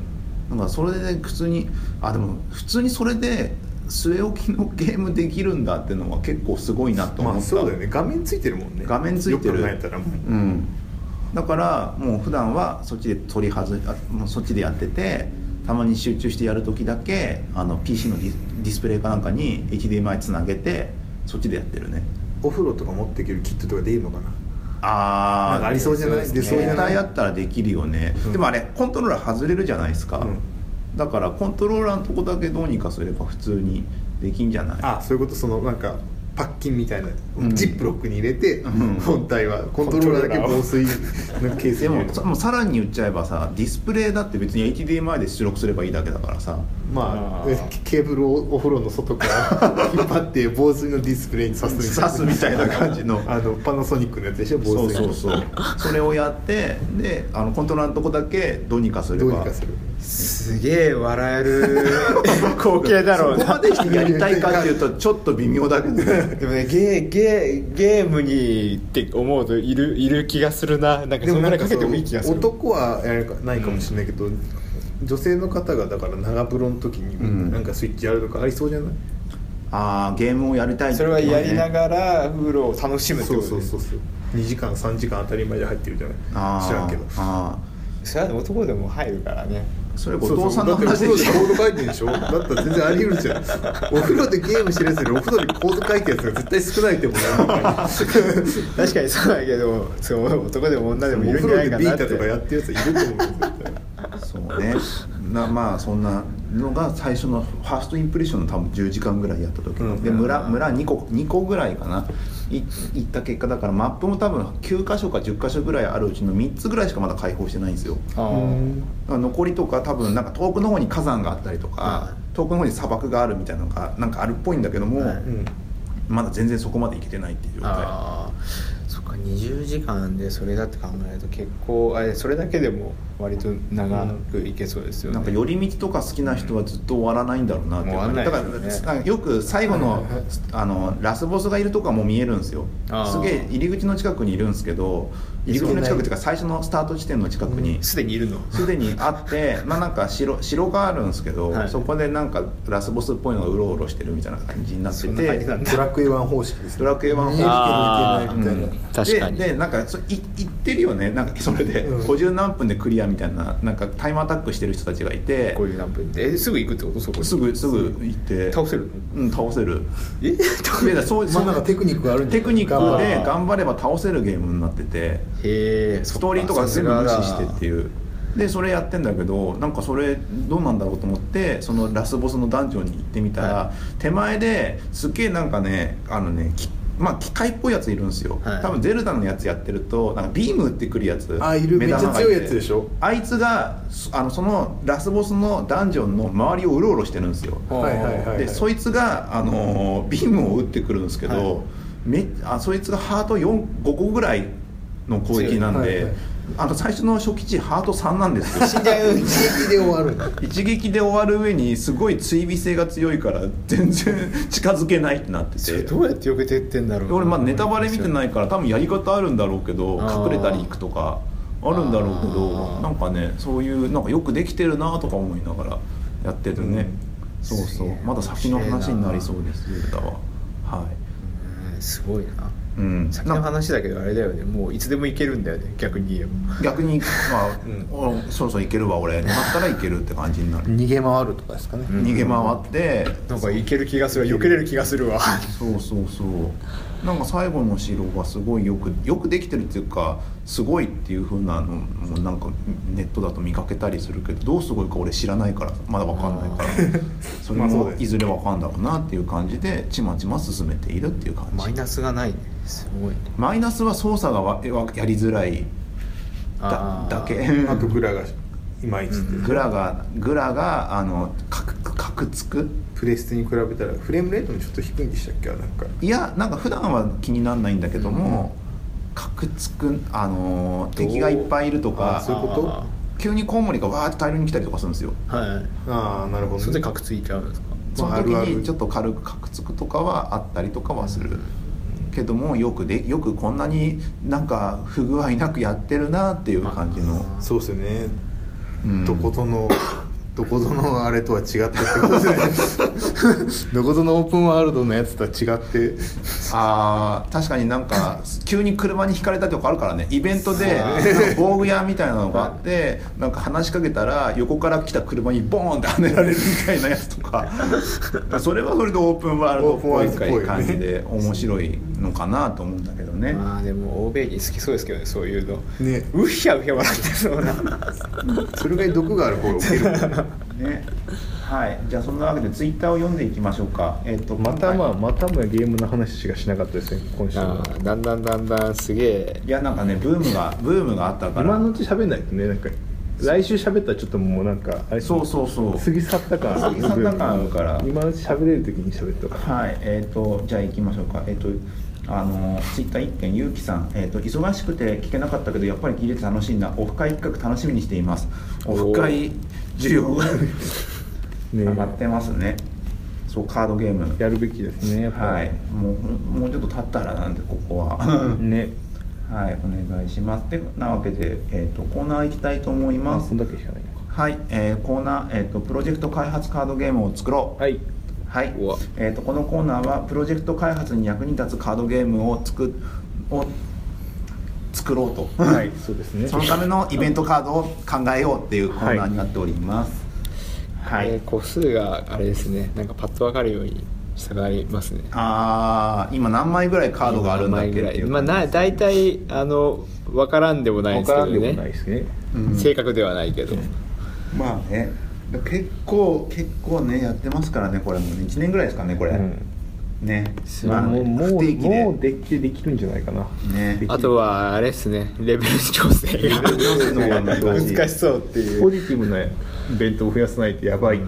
なんかそれで普通にあでも普通にそれで据え置きのゲームできるんだっていうのは結構すごいなと思った、まあそうだよね。画面ついてるもんね。画面ついてる。よく考えたらもう。うん。だからもう普段はそっちで取り外あもうそっちでやっててたまに集中してやる時だけあの PC のディスプレイかなんかに HDMI つなげてそっちでやってるね。お風呂とか持っていけるキットとかできるのかな？あなんかありそうじゃない？ですね出そうじゃない？携帯やったらできるよね、うん。でもあれコントローラー外れるじゃないですか、うんだからコントローラーのとこだけどうにかすれば普通にできんじゃない？あそういうこと？そのなんかパッキンみたいな、うん。ジップロックに入れて、うん。本体はコントローラーだけ防水のケースでに入れるもさもうさらに言っちゃえばさディスプレイだって別に HDMI で出力すればいいだけだからさまああー。ケーブルをお風呂の外から <laughs> 引っ張って防水のディスプレイに挿すみたいな。挿すみたいな感じの。<laughs> あのパナソニックのやつでしょ防そう水そうそう。それをやってであのコントローラーのとこだけどうにかすれば。どうにかする。すげえ笑える。<laughs> 光景だろうな。そこまでしてやりたいかっていうとちょっと微妙だけど。ねでもねゲーゲーゲームにって思うといるいる気がするな。なんかそのぐらいかけてもいい気がする。男はやるかないかもしれないけど、女性の方がだから長風呂の時にうん。なんかスイッチやるとかありそうじゃない、ああゲームをやりたいってそれはやりならがら風呂を楽しむってそうことねそう。そうそう2時間3時間当たり前で入ってるじゃない？あー知らんけど。あそれは男でも入るからね。ーそれ後そうそう。藤さんの話でしょ？風呂でコード書いてるでしょ？だったら全然あり得るじゃん。お風呂でゲームしてるやつよりお風呂でコード書いてるやつが絶対少ないって思う <laughs> 確かにそうだけどそう男でも女でもいるんじゃないかなって。でビータとかやってるやついると思うよ絶対そうね。なまあそんなのが最初のファーストインプレッションの多分10時間ぐらいやった時、うん。で村村2個2個ぐらいかな。い行った結果だからマップも多分9箇所か10箇所ぐらいあるうちの3つぐらいしかまだ開放してないんですよ。残りとか多分なんか遠くの方に火山があったりとか、遠くの方に砂漠があるみたいなのがなんかあるっぽいんだけども、はいうん。まだ全然そこまで行けてないっていう状態20時間でそれだって考えると結構あれそれだけでも割と長くいけそうですよね、なんか寄り道とか好きな人はずっと終わらないんだろうなってだからよく最後の <laughs> あのラスボスがいるとこはもう見えるんですよ。すげえ入り口の近くにいるんですけど入り口の近くっていうか最初のスタート地点の近くにすでにいるの。すでにあって <laughs> まあなんか城城があるんですけど、はい。そこでなんかラスボスっぽいのがうろうろしてるみたいな感じになっててだドラクエ1方式ですドラクエ1方式みたいな、うん。確かに。ででなんかそい言ってるよね。なんかそれで、うん。50何分でクリアみたいななんかタイムアタックしてる人たちがいて。こういう何分。でえすぐ行くってこと？そこに。すぐすぐ行って。倒せるうん倒せる。え？そうそうまあなんかテクニックがあるテクニックで頑張れば倒せるゲームになっててへえストーリーとか全部無視してっていう。でそれやってんだけどなんかそれどうなんだろうと思ってそのラスボスのダンジョンに行ってみたら、は手前ですっげえなんかねあのねきまあ機械っぽいやついるんですよ、はい。多分ゼルダのやつやってるとなんかビーム打ってくるやつ。あいる。めっちゃ強いやつでしょ？あいつがそあのそのラスボスのダンジョンの周りをうろうろしてるんですよ。はいはいはいでそいつが、あのービームを打ってくるんですけど、はい。めあそいつがハート4 5個ぐらいの攻撃なんで、あの最初の初期値ハート3なんですよ。一撃で終わる。一撃で終わる上にすごい追尾性が強いから全然近づけないってなってて。どうやって避けてってんだろう。俺まあネタバレ見てないから多分やり方あるんだろうけど隠れたり行くとかあるんだろうけどなんかねそういうなんかよくできてるなとか思いながらやってるね、そうそう。まだ先の話になりそうですゼルダは。はい。うん。すごいなうん。先の話だけどあれだよね。もういつでも行けるんだよね。逆に言えば。逆にまあ、おそろそろいけるわ俺。なったらいけるって感じになる、逃げ回るとかですかね、逃げ回って。なんか行ける気がする。避けれる気がするわ。そうそうそうなんか最後の城がすごいよくよくできてるっていうかすごいっていう風なのもなんかネットだと見かけたりするけどどうすごいか俺知らないからまだわかんないから。<laughs> それもいずれわかんだろうなっていう感じでちまちま進めているっていう感じ。マイナスがないねすごいね。マイナスは操作がわわやりづらい。だだけ。<laughs> あとグラがいまいちグラがグラがあのカクカクつくプレステに比べたらフレームレートもちょっと低いんでしたっけ？なんか。いやなんか普段は気にならないんだけども、カクつくあのー敵がいっぱいいるとかあそういうこと？あ急にコウモリがわーって大量に来たりとかするんですよ。ーはい。ああなるほど、それでカクついちゃうんですか？その時にちょっと軽くカクつくとかはあったりとかはする、けどもよくでよくこんなになんか不具合なくやってるなっていう感じの、そうですよね、うん。どこぞのどこぞのあれとは違ってってことで <laughs> どこぞのオープンワールドのやつとは違って。あー確かになんか急に車にひかれたとかあるからね。イベントで防具屋みたいなのがあってなんか話しかけたら横から来た車にボーンって跳ねられるみたいなやつとか。<laughs> それはそれでオープンワールドっぽい。感じで面白いのかなと思うんだけどね。まあでも欧米人好きそうですけどねそういうの。ね。うひゃうひゃ笑ってそうな。<laughs> それぐらい毒がある方がウケるね。はい。じゃあそんなわけでツイッターを読んでいきましょうか。えっ、とまたまあまたもやゲームの話しかしなかったですね今週あはーだんだんだんだんすげえ。いやなんかねブームがブームがあったから。今のうち喋んないとねなんか来週喋ったらちょっともうなんかあれそうそうそう。過ぎ去った感過ぎ去った感あるから。今のうち喋れる時に喋っとかはい、えっ、と、じゃあ行きましょうか。えっ、と、あの、ツイッター一件、ゆうきさん、えっ、と、忙しくて聞けなかったけど、やっぱり聞いてて楽しいな。オフ会企画楽しみにしています。オフ会需要がね上がってますね。そう、カードゲーム。やるべきですねはい、もう、もうちょっと経ったらなんで、ここは。ねはい、お願いします。で、なわけで、えっ、と、コーナー行きたいと思いますはい、えーコーナー、えっ、と、プロジェクト開発カードゲームを作ろう。はいはい、えー、とこのコーナーはプロジェクト開発に役に立つカードゲームを作を作ろうと、はい <laughs> そうですね。そのためのイベントカードを考えようっていうコーナーになっております。はい、えー個数があれですね。なんかパッと分かるように差がありますね。ああ今何枚ぐらいカードがあるんだっけいう。まあな大体あの分からんでもないですけど分からんでもないねですね。うん。正確ではないけど、まあね結構結構ねやってますからねこれもう1年ぐらいですかねこれ、うん。ね。まあもうもうで。もうデッキでできるんじゃないかな。ね。あとはあれですね。レベル調整が。レベル調整の方が。難しい難しそうっていポうジティブな弁当を増やさないとやばいう。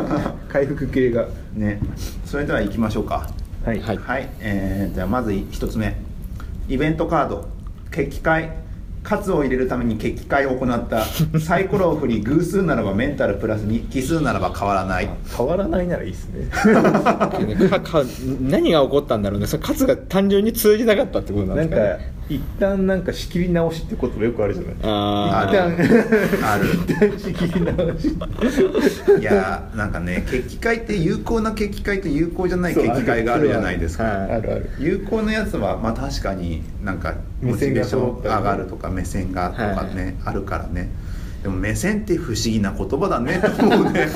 <laughs> 回復系が。ね。それでは行きましょうか。はいはい。はい、えーじゃあまず一つ目。イベントカード。決起会カツを入れるために決起会を行った。<laughs> サイコロを振り偶数ならばメンタルプラス2奇数ならば変わらない。変わらないならいいですね。<laughs> 何が起こったんだろうね。それ数が単純に通じなかったってことなんなんかですかね一旦なんか仕切り直しって言葉よくあるじゃない。ああ一る旦。ある。一旦仕切り直し。いやーなんかね決起会って有効な決起会と有効じゃない決起会があるじゃないですか、はいあるある。有効なやつはまあ確かになんか目モチ線がベーション上がるとか目線がとかね、あるからねでも目線って不思議な言葉だね。と思うね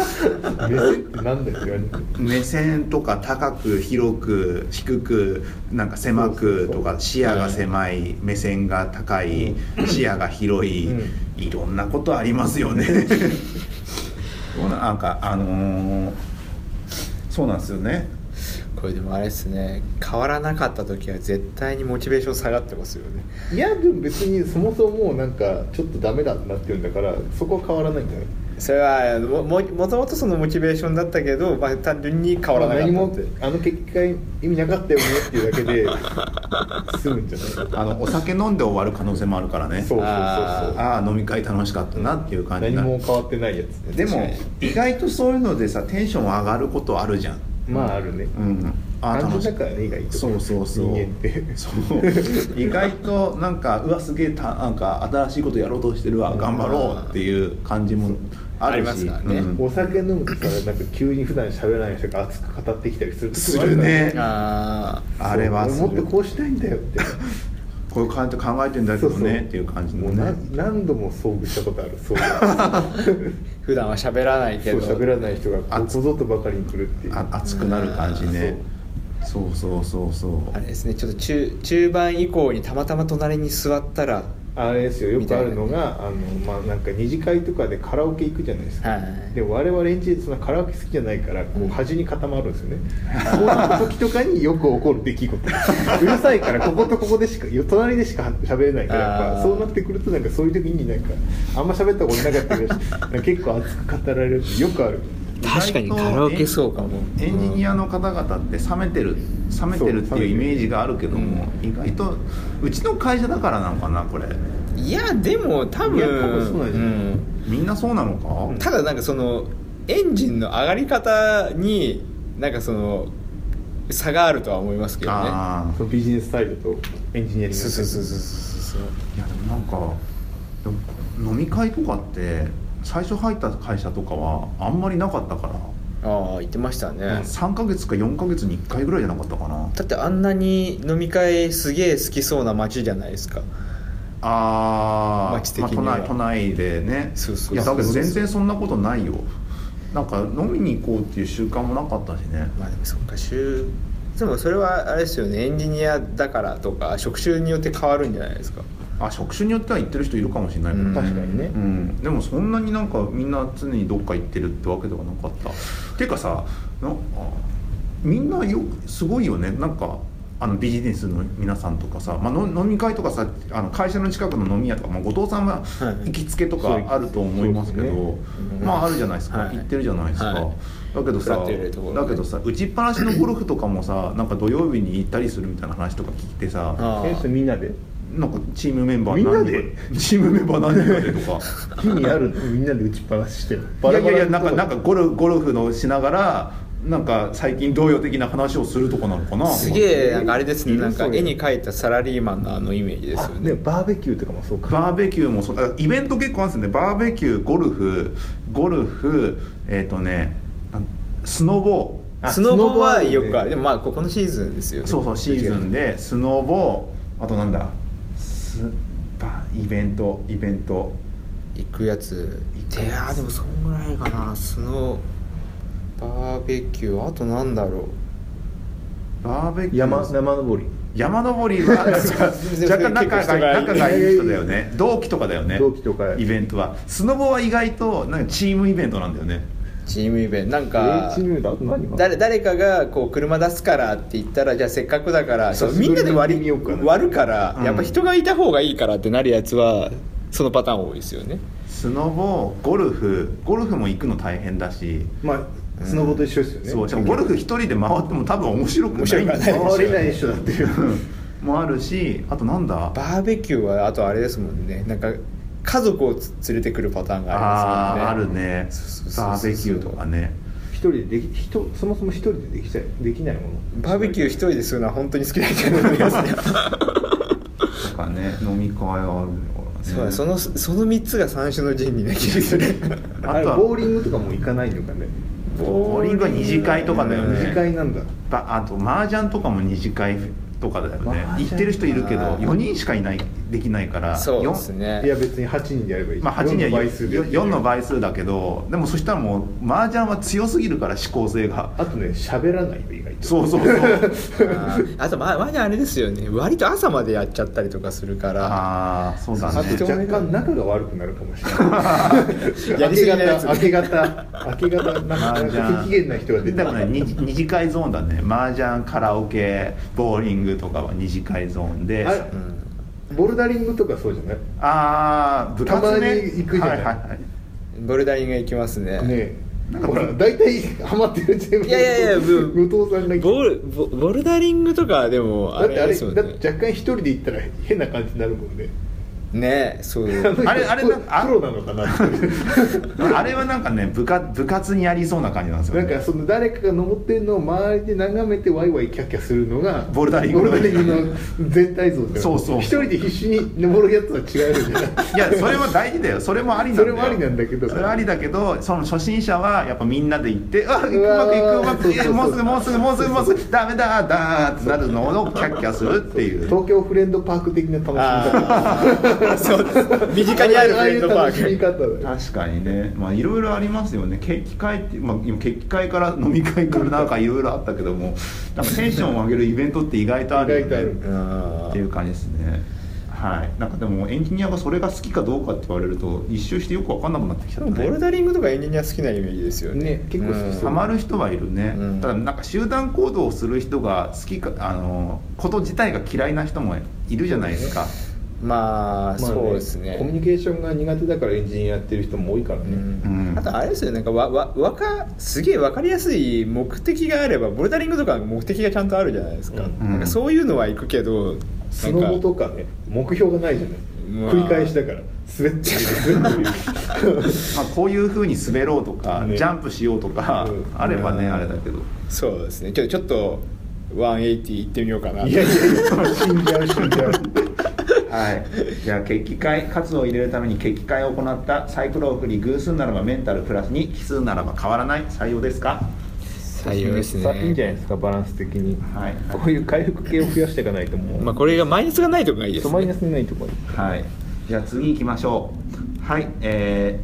目線ってなんだよ目線とか高く広く低くなんか狭くとか視野が狭い目線が高い視野が広いうん。いろんなことありますよね。<laughs> なんかあのーそうなんですよねこれでもあれですね。変わらなかった時は絶対にモチベーション下がってますよね。いやでも別にそもそももうなんかちょっとダメだってなってるんだからそこは変わらないんじゃない？それはもももともとそのモチベーションだったけど、まあ、単純に変わらなかった何もって。あの結果意味なかったよねっていうだけで <laughs> 済むんじゃない？あのお酒飲んで終わる可能性もあるからね。そうそうそうそう。ああ飲み会楽しかったなっていう感じ何も変わってないやつね。でも意外とそういうのでさテンション上がることあるじゃんまああるね。うん。あ楽しだからね意外とそうそうそう。人間って。そう。意外となんかうわすげえたなんか新しいことやろうとしてるわ。頑張ろうっていう感じもありますからね。うん。お酒飲むとさなんか急に普段喋らない人が熱く語ってきたりする時するね。ああれはもる。っとこうしたいんだよってこういう感じで考えてんだけどねっていう感じのもうね何何度も遭遇したことあるそうあ <laughs> 普段は喋らないけど。喋らない人がこ熱こぞとばかりに来るっていう。あ熱くなる感じね。そうそうそうそう。あれですねちょっと中中盤以降にたまたま隣に座ったらあれですよ。よくあるのがあの、まあ、なんか二次会とかでカラオケ行くじゃないですか、はい。で我々エンジンそんなカラオケ好きじゃないからこう端に固まるんですよね、<laughs> そういう時とかによく起こる出来事。うるさいからこことここでしか隣でしか喋れないからやっぱそうなってくるとなんかそういう時になんかあんま喋ったことなかったけど結構熱く語られるってよくある確かにカラオケそうかも。エンジニアの方々って冷めてる冷めてるっていうイメージがあるけども、意外とうちの会社だからなんかなこれ。いやでも多分多分そううん。みんなそうなのか、ただなんかそのエンジンの上がり方になんかその差があるとは思いますけどね。ああそのビジネスサイドとエンジニアリングそうそうそうそうそう。いやでもなんかでも飲み会とかって最初入った会社とかはあんまりなかったから、ああ言ってましたね。3ヶ月か4ヶ月に1回ぐらいじゃなかったかな。だってあんなに飲み会すげえ好きそうな街じゃないですか。ああまあ、都内都内でね。そうそうそういやだけど全然そんなことないよ。なんか飲みに行こうっていう習慣もなかったしね。まあでもそっか週でもそれはあれですよね。エンジニアだからとか職種によって変わるんじゃないですかあ職種によっては行ってる人いるかもしれないけど、うん。確かにね。うん、でもそんなになんかみんな常にどっか行ってるってわけではなかった。っていうかさなあみんなよすごいよね。なんかあのビジネスの皆さんとかさ、まあ、の飲み会とかさあの会社の近くの飲み屋とか、まあ、後藤さんははい。行きつけとかあると思いますけど、そうですね。まああるじゃないですか、はい。行ってるじゃないですか、はい。だけどさね。だけどさ打ちっぱなしのゴルフとかもさなんか土曜日に行ったりするみたいな話とか聞いてさみんなで？なんかチームメンバーみんな何で？チームメンバー何人かでとか。<laughs> 日にあるのみんなで打ちっぱなししてるいやいやいやなんかなんかゴルゴルフのしながらなんか最近同様的な話をするとこなのかな？すげえなんかあれですね。なんか絵に描いたサラリーマンのあのイメージですよあねねバーベキューとかもそうか。バーベキューもそう。あイベント結構あるんですよね。バーベキューゴルフゴルフえっ、とねスノボ。あスノボはよくある。でもまあここのシーズンですよね。そうそうシーズンでスノボあとなんだ？スバイベントイベント。行くやつ。行くやつ。いやでもそんぐらいかな。スノバーベキュー。あとなんだろバーベキュー。山山登り。山登りは <laughs> 若干仲が <laughs> 仲がいい人だよね。同期とかだよね。同期とか。イベントは。スノボは意外となんかチームイベントなんだよね。うチームイベント。なんえか誰誰かがこう車出すからって言ったらじゃあせっかくだからみんなで割り割るから、うん。やっぱ人がいた方がいいからってなるやつはそのパターン多いですよね。スノボゴルフゴルフも行くの大変だし、まあスノボと一緒ですよね。そうしかもゴルフ一人で回っても多分面白くない。回れない人だっていう。うん。もあるしあとなんだ？バーベキューはあとあれですもんね。なんか家族をつ連れてくるパターンがありあーあますねるねバーベキューとかね。一人ででき人そもそも一人でできちゃできないもの。バーベキュー一人でするのは本当に好きな人になりますねとかね飲み会あるよね。そうだそのその3つが三種の神器な気がする <laughs> あれあとはボーリングとかも行かないのかね。ボーリングは二次会とかだよね。二次会なんだ。ばあと麻雀とかも二次会とかだよね。麻雀行ってる人いるけどあ。ー4人しかいないできないからそうですね。いや別に8人でやればいいまあ、8人は4の倍数で。4の倍数だけどでもそしたらもう麻雀は強すぎるから思考性が。あとね喋らないよ意外と。そうそうそう。<laughs> あとままだあれですよね。割と朝までやっちゃったりとかするから。ああそうだあねと若干仲が悪くなるかもしれない。<laughs> やりすぎなやつ明け方明け方なんか麻雀。不機嫌な人が出てだからね二次会ゾーンだね。麻雀カラオケボーリングとかは二次会ゾーンで。あれうんボルダリングとかそうじゃない？ああ部活ね。たまに行くじゃない？はいはいはい。ボルダリング行きますね。ねえ。なんかほら大体ハマってる全部いやいやいやぶ後藤さんがボルボボルダリングとかでもあだってあれれですもんね。だって若干一人で行ったら変な感じになるもんねねそう。あれあれなんかあプロなのかなあれはなんかね部活部活にやりそうな感じなんですよ、ね、なんかその誰かが登ってるのを周りで眺めてワイワイキャッキャするのがボルダリング。ボルダリングの全体像ってそうそう一人で必死に登るやつは違うじゃないいやそれは大事だよ。それもありなんだよ。それもありなんだけど。それはありだけどその初心者はやっぱみんなで行って「あうまくいくうまくもうすぐもうすぐもうすぐもうすぐダメだだーってなるのをキャッキャするっていう。東京フレンドパーク的な楽しみ <laughs> そうです。身近にあるフレンドパーク。確かにね。まあいろいろありますよね。決起会って、まあ、今決起会から飲み会からなんかいろいろあったけどもなんかテンションを上げるイベントって意外とあるよね。っていう感じですね。はい。なんかでもエンジニアがそれが好きかどうかって言われると一周してよく分かんなくなってきちゃったね。ボルダリングとかエンジニア好きなイメージですよね。ね結構ハマる人はいるね、うん。ただなんか集団行動をする人が好きかあのこと自体が嫌いな人もいるじゃないですか、まあ、まあねそうですね。コミュニケーションが苦手だからエンジニアやってる人も多いからね、うん。うんあとあれですよねなんかわわわかすげえ分かりやすい目的があればボルダリングとか目的がちゃんとあるじゃないですか,、うん。なんかそういうのは行くけどスノボとかね目標がないじゃない、まあ。繰り返しだから。滑ってみる滑ってみる。<laughs> まあ、こういうふうに滑ろうとか、ね。ジャンプしようとか、うん。あればね、うんあれだけど。そうですね。ちょちょっと180行ってみようかな。いやいやいや死んじゃう死んじゃうはい、じゃあ決起会活動を入れるために決起会を行ったサイクルを振り偶数ならばメンタルプラスに奇数ならば変わらない採用ですか？採用ですね。さいいんじゃないですか？バランス的に、はい。こういう回復系を増やしていかないともう、まあこれがマイナスがないとこがいいですね。マイナスにないところはい。じゃあ次行きましょう。はい。え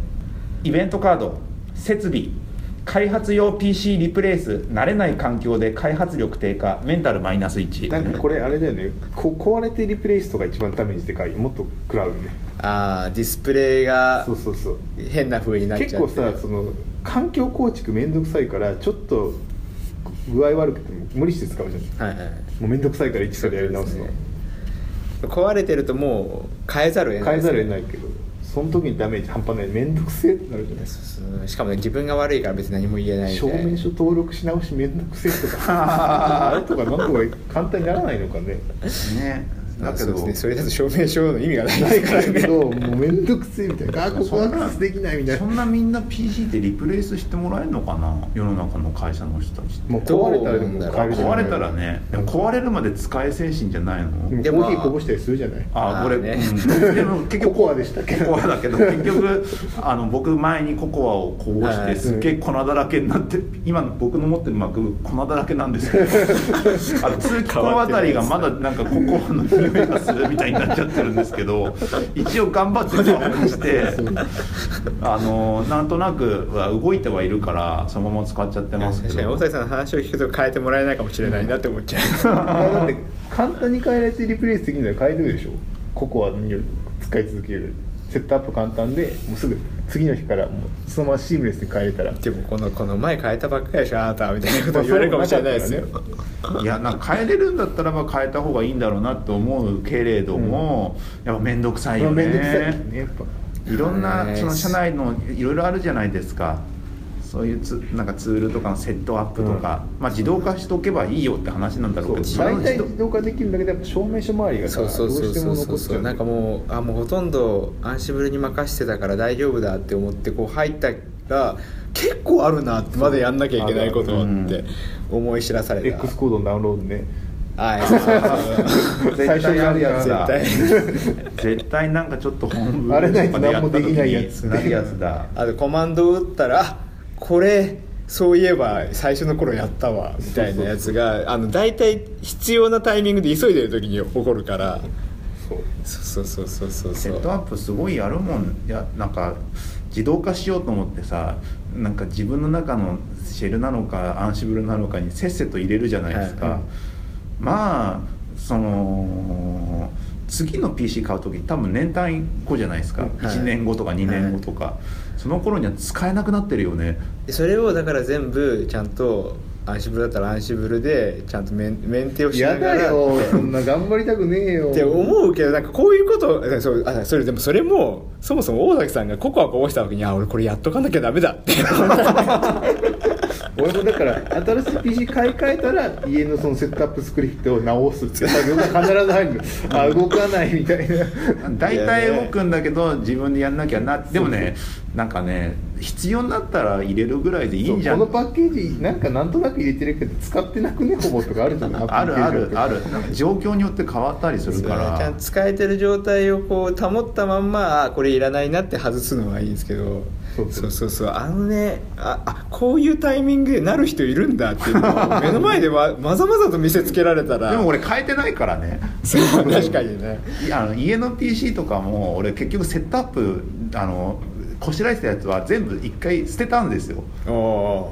ー、イベントカード設備開発用 PC リプレイス慣れない環境で開発力低下メンタルマイナス1なんかこれあれだよね。こ壊れてリプレイスとか一番ダメージでかい。もっと食らうよね。ああディスプレイがそうそうそう。変な風になっちゃって。結構さその環境構築めんどくさいからちょっと具合悪くても無理して使うじゃん。はいはいもうめんどくさいから一からやり直すの。ね壊れてるともう変えざるを得ない変えざるを得いないけどその時にダメージ半端ない。めんどくせえってなるじゃないしかもね自分が悪いから別に何も言えない証明書登録し直しめんどくせえとか。<laughs> あれとかなんとか簡単にならないのかね。ねだけどそうですね。それだと証明書の意味がないからね。けどもうめんどくせえみたいな。<laughs> あここアクセスできないみたいな。そんなみんな PC ってリプレイスしてもらえるのかな？世の中の会社の人たちって。もう壊れたら壊れたらねでも壊れるまで使え精神じゃないの、でもコーヒーこぼしたりするじゃない？あこれ、ねうん。でも結局ココアでしたっけ？ココアだけど <laughs> 結局あの僕前にココアをこぼしはい。てすっげえ粉だらけになって今の僕の持ってるマック粉だらけなんですけど。<laughs> あの通気口あたりがまだなんかココアの匂いがするみたいになっちゃってるんですけど一応頑張って顔にしてあのなんとなくは動いてはいるからそのまま使っちゃってますけど。確かに大谷さんの話を聞くと変えてもらえないかもしれないなって思っちゃう。だって簡単に変えられてリプレイスできるのは変えるでしょ？ココアに使い続ける。セットアップ簡単でもうすぐ次の日からもうそのままシームレスに変えれたら。でもこのこの前変えたばっかりでしょあなたみたいなこと言われるかもしれないですよ、<laughs> いやなんか変えれるんだったらば変えた方がいいんだろうなと思うけれども、やっぱ面倒くさいよね。めんどくさいよねやっぱ。いろんなねその社内のいろいろあるじゃないですかそういうツなんかツールとかのセットアップとか、まあ自動化しておけばいいよって話なんだろうけどそう大体自動化できるんだけどやっぱ証明書周りがさそうそうどうしてそう。そうそうなんかもうあもうほとんどアンシブルに任してたから大丈夫だって思ってこう入ったら結構あるなってまだやんなきゃいけないことうんって思い知らされた。X コードのダウンロードね。はい。最初にやるやつだ。絶対 <laughs> 絶対なんかちょっと本部あれないと何もできないやにつ。なるやつだ。あとコマンドを打ったらあこれそういえば最初の頃やったわみたいなやつがあの大体必要なタイミングで急いでる時に起こるから。そう。そうそうそうそうセットアップすごいやるもんいやなんか自動化しようと思ってさなんか自分の中のシェルなのかアンシブルなのかにせっせと入れるじゃないですか、はい。まあその次の PC 買う時多分年単位後じゃないですか、はい。1年後とか2年後とか、その頃には使えなくなってるよね。でそれをだから全部ちゃんと Ansible だったら Ansible でちゃんとメンメンテをしなきゃだからよ。そんな頑張りたくねえよ。って思うけどなんかこういうことあそうあそれでもそれもそもそも大崎さんがココアこぼした時にあ俺これやっとかなきゃダメだって <laughs> 俺もだから新しい PC 買い替えたら家のそのセットアップスクリプトを直すって作業が必ず入る。あ動かないみたいな。大体動くんだけど自分でやんなきゃなでもねなんかね必要になったら入れるぐらいでいいんじゃん。このパッケージなんかなんとなく入れてるけど使ってなくねほぼとかあるじゃん。あるあるある。るなんか状況によって変わったりするかちゃん使えてる状態をこう保ったまんまあこれいらないなって外すのはいいんですけどそうそうそう。あのねああこういうタイミングでなる人いるんだっていうのを <laughs> 目の前でままざまざと見せつけられたら。でも俺変えてないからね。そう確かにね。あの家の PC とかも俺結局セットアップあのこしらえてたやつは全部一回捨てたんですよ。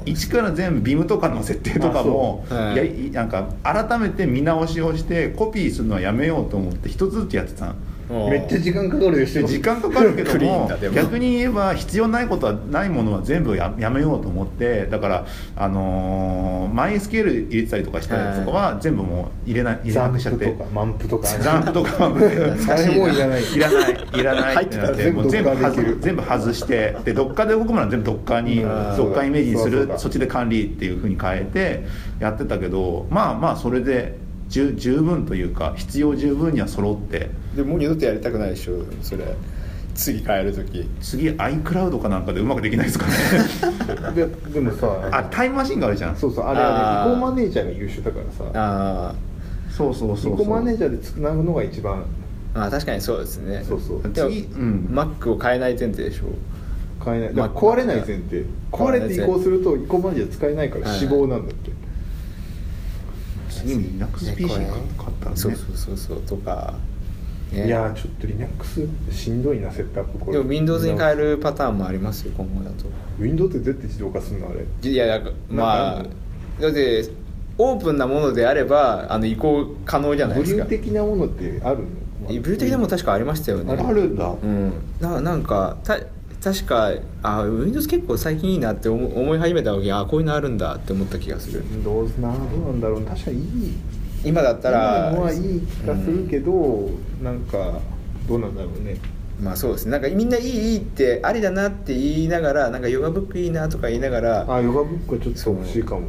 一から全部ビムとかの設定とかもはいやいなんか改めて見直しをしてコピーするのはやめようと思って一つずつやってたのめっちゃ時間かかるでしょで時間かかるけども逆に言えば必要ないことはないものは全部ややめようと思ってだからあのーマイスケール入れてたりとかしたやつとかは全部もう入れない入くしちゃって。プとかマンプとか。ザンプとか <laughs> いらない。いらないいらないってなってもう全部全部外全部外してでどっかで動くものは全部どっかにうん。どっかイメージにするそっちで管理っていうふうに変えてやってたけどまあまあそれで十十分というか必要十分には揃って。でもう二度とやりたくないでしょそれ。次変える時。次 iCloud かなんかでうまくできないですかね。<laughs> ででもさあタイムマシンがあるじゃん。そうそうあれあーあれ移行マネージャーが優秀だからさ。あそうそうそう移行マネーそうジャーでつなぐのが一番。ーあー確かにそうですね。そうそう。次うん。Mac を変えない前提でしょ。変えない。壊れない前提。壊れて移行すると移行マネージャー使えないからはい。死亡なんだって次 LinuxPC 買ったらねそうそうそうそうとか、ね、いやーちょっと Linux しんどいなセットアップこれ。でも Windows に変えるパターンもありますよ今後だと。Windows ってどうやって自動化するのあれ。いやだからまあだってオープンなものであればあの移行可能じゃないブリュですかー的なものってあるの？ブリュー的なもの確かありましたよね。あるんだ。うん。ななんかた確かあ Windows 結構最近いいなって思思い始めた時あこういうのあるんだって思った気がする。どうなどうなんだろう。確かにいい。今だったら今のはいい気がするけど、なんかどうなんだろうね。まあそうですね。なんかみんないいいいってありだなって言いながらなんかヨガブックいいなとか言いながらあヨガブックはちょっと欲しいかも。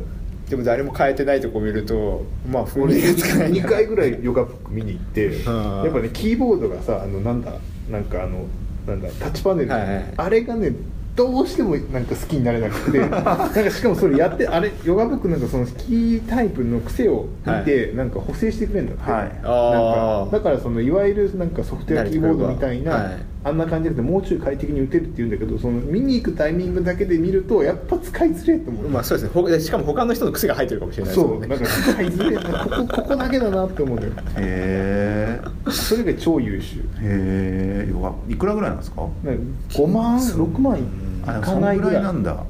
でも誰も変えてないとこ見るとまあ雰囲気がつかない。2回ぐらいヨガブック見に行ってうん。やっぱねキーボードがさあのなんだなんかあのなんだタッチパネル、はいはい。あれがねどうしてもなんか好きになれなくて。<laughs> なんかしかもそれやってあれヨガブックなんかそのキータイプの癖を見て、なんか補正してくれるんだって、はい。なんかだからそのいわゆるなんかソフトウェアキーボードみたいな、はいあんな感じでもうちょい快適に打てるって言うんだけどその見に行くタイミングだけで見るとやっぱ使いづれえと思う、まあそうですね。しかも他の人の癖が入ってるかもしれないですね。そう。なんか使いづれえな。ここここだけだなって思うのよへそれが超優秀。えへえいくらぐらいなんですか？なんか5万6万いあでもかないぐらい。なんだ。だか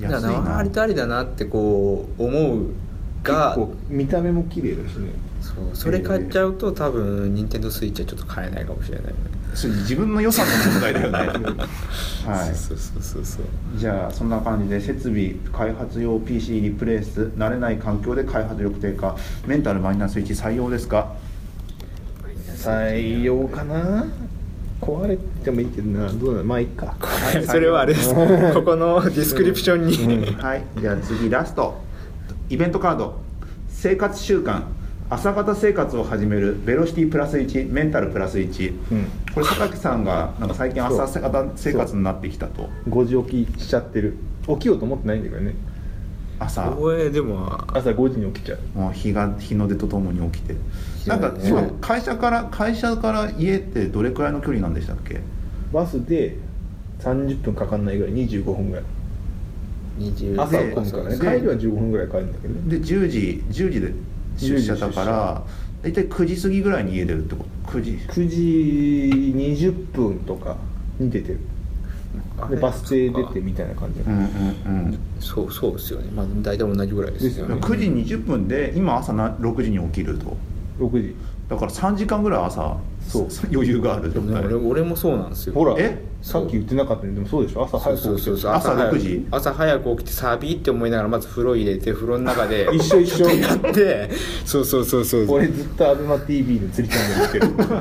ら安いなありとありだなってこう思うが結構見た目も綺麗だしね。そう。それ買っちゃうと多分任天堂スイッチはちょっと買えないかもしれないね。それ自分の予算の問題だよねはい。そうそうそうそう。じゃあそんな感じで設備開発用 PC リプレイス慣れない環境で開発力低下。メンタルマイナス1採用ですか？採用かな？壊れてもいいけどな。どうなの？まあいいか。それはあれです。ここのディスクリプションに、はい。じゃあ次ラスト。イベントカード。生活習慣朝方生活を始めるベロシティプラス1メンタルプラス1、うん。これ榊さんがなんか最近朝方生活になってきたと。5時起きしちゃってる。起きようと思ってないんだけどね。朝。これでも朝5時に起きちゃう。もう日が日の出とともに起きて。日なんかの出ねそう。会社から会社から家ってどれくらいの距離なんでしたっけ？バスで30分かかんないぐらい25分ぐらい。20朝混むからね。で帰りは15分ぐらい帰るんだけどね。で10時10時で出社だから大体9時過ぎぐらいに家出るってこと？9時。9時20分とかに出てる。でバス停出てみたいな感じ。うんうんうん。そうそうですよね。まあ大体同じぐらいですよね。9時20分で今朝な6時に起きると。6時だから3時間ぐらい朝そう。余裕があるでもね俺俺もそうなんですよ。ほらえ？さっき言ってなかったね。でもそうでしょ？朝そうそう早く起きてる。そうそう朝早く。6時？朝早く起きてサビって思いながらまず風呂入れて風呂の中で <laughs> 一緒一緒。やってそうそうそうそう。俺ずっとアベマ t v の釣りチャンネル見てる。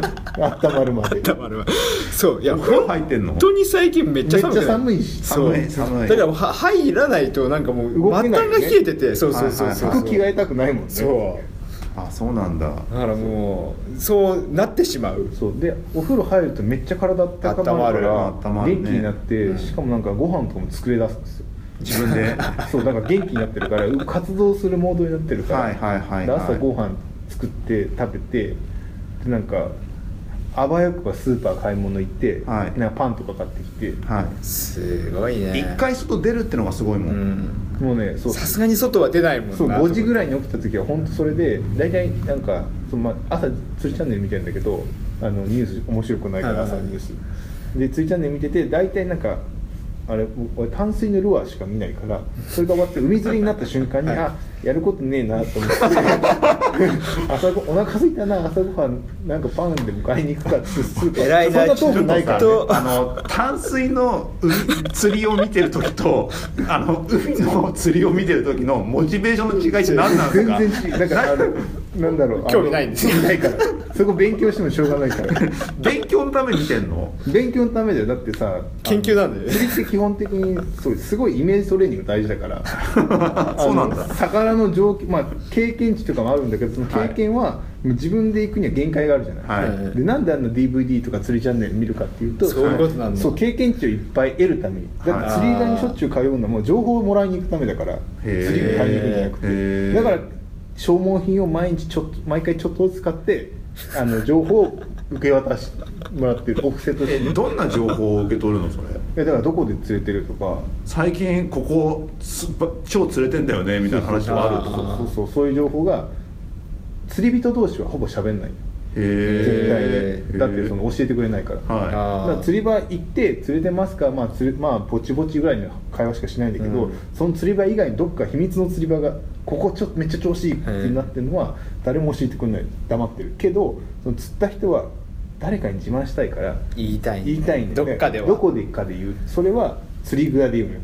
<laughs> 温まるまで。たまるわそういやお風呂入ってんの？本当に最近めっちゃ寒くめっちゃ寒いし。そう。寒い寒い。だからは入らないとなんかもう動けないよね。末端が冷えててそうそうそうそう、はい。服着替えたくないもんね。そうあそうなんだ。だからもうそうなってしまう。そう。でお風呂入るとめっちゃ体温まるから温まる。温まるね。元気になって、しかもなんかご飯とかも作れ出すんですよ。自分で。<laughs> そうだから元気になってるからう活動するモードになってるからはいはいはいはいで朝ご飯作って食べてでなんかあばよくばスーパー買い物行って、はい。なんかパンとか買ってきて。はすごいいね。一回外出るってのがすごいもうんんもうねさすがに外は出ないもんな。そう5時ぐらいいに起きた時は本当それで大体なんかその、まあ、朝釣りチャンネル見てるんだけどあのニュース面白くないから朝ニュース。で釣りチャンネル見てて大体なんかあれ俺淡水のルアーしか見ないからそれが終わって海釣りになった瞬間に、あやることねえなと思って。朝ごお腹空いたな朝ごはんなんかパンで迎えに行くかってスーパー。偉いなそんな遠くないから、ね。ちょっ、と。あの淡水の海釣りを見てる時とあの海の釣りを見てる時のモチベーションの違いって何なんですか？全然違う。なんかあのなんだろう興味ないんですよ。ないから。そこ勉強してもしょうがないから。<laughs> 勉強のために見てんの？勉強のためだよ。だってさ研究なんだよね釣りって基本的にそうすごいイメージトレーニング大事だから。<laughs> そうなんだ。魚の状況まあ経験値とかもあるんだけどその経験は、自分で行くには限界があるじゃない、はい。でなんであんな DVD とか釣りチャンネル見るかっていうとそういうことなんだ。そう経験値をいっぱい得るために。だって釣り具にしょっちゅう通うのはもう情報をもらいに行くためだから。ー。釣り具買いに行くんじゃなくて。だから消耗品を毎日ちょっと毎回ちょっとずつ買ってあの情報を受け渡してもらってるお布施としてえどんな情報を受け取るのそれ？えだからどこで釣れてるとか。最近ここす超釣れてんだよねみたいな話はあるそうそうそうそういう情報が釣り人同士はほぼ喋んない。絶対へえで。だってその教えてくれないから。はだから釣り場行って釣れてますかまあ釣れまあぼちぼちぐらいの会話しかしないんだけど、うん。その釣り場以外にどっか秘密の釣り場がここちょっとめっちゃ調子いいってなってるのは誰も教えてくれない。黙ってる。けどその釣った人は誰かに自慢したいから言いたい言いたいんだよどっかでは。どこでかで言う。それは釣り具屋で言うのよ。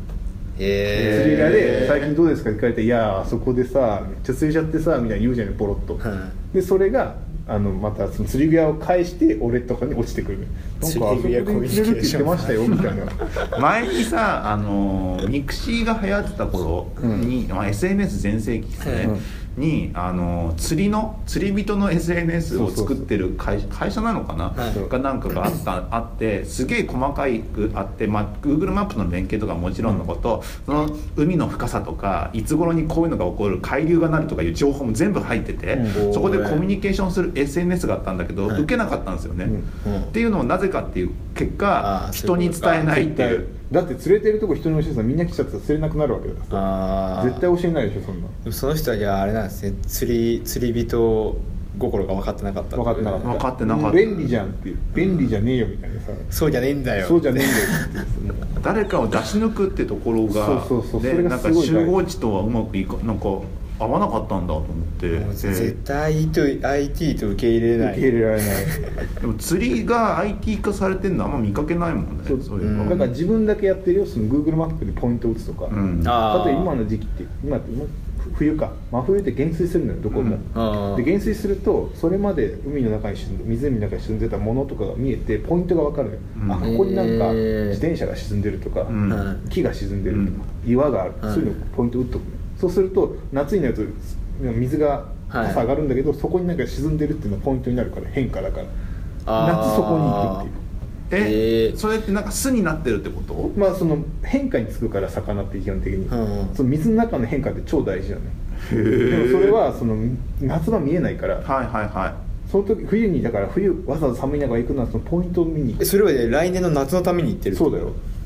へ釣り屋でえ最近どうですか？って聞かれて「いやーあそこでさめっちゃ釣れちゃってさ」みたいに言うじゃないポロッと、はでそれがあのまたその釣り具屋を介して俺とかに落ちてくる。なんかあそこ釣り具屋で釣れるって言ってましたよみたいな。前にさあの mixi が流行ってた頃に、まあ、SNS 全盛期ですね、にあの釣りの釣り人の SNS を作ってる会会社なのかな、はい。がなんかがあったあってすげえ細かいくあって、まあ、Google マップの連携とかもちろんのこと、その海の深さとかいつ頃にこういうのが起こる海流がなるとかいう情報も全部入ってて、うん。そこでコミュニケーションする SNS があったんだけど、はい。受けなかったんですよね、うん。うん。っていうのをなぜかっていう結果人に伝えないっていうだって釣れてるとこ人に教えてたらみんな来ちゃったら釣れなくなるわけだからさ。ああ絶対教えないでしょそんな。でもその人はじゃああれなんですね釣り釣り人心が分かってなかった分かってなかった。分かってなかった。便利じゃんっていう。便利じゃねえよみたいなさ。そうじゃねえんだよ。そうじゃねえんだよ誰かを出し抜くってところがそうそうそう。それがでなんかすごい大事。集合値とはうまくいかなんか合わなかったんだと思って。絶対 IT と IT と受け入れない。受け入れられない。<laughs> でも釣りが IT 化されてるのあんま見かけないもんねそう。そういうの、うん。だから自分だけやってるよ。その Google マップでポイントを打つとか、うん。あー例えば今の時期って今って今冬か。真冬って減水するのよどこも、あーで減水するとそれまで海の中に沈んで湖の中に沈んでたものとかが見えてポイントが分かるのよ、うん。あここになんか自転車が沈んでるとか、木が沈んでるとか、うん。岩がある、うんそういうのポイント打っとくのよそうすると夏になると水がはい。朝上がるんだけど、そこになんか沈んでるっていうのはポイントになるから変化だから夏そこに行くっていう。えへー。それってなんか巣になってるってこと？まあその変化につくから魚って基本的に、うんその水の中の変化って超大事なのよ。へでもそれはその夏場見えないからはいはいはその時冬にだから冬わざわざ寒い中行くのはそのポイントを見に行く。えそれはね来年の夏のために行ってるってこと？そうだよ。はあ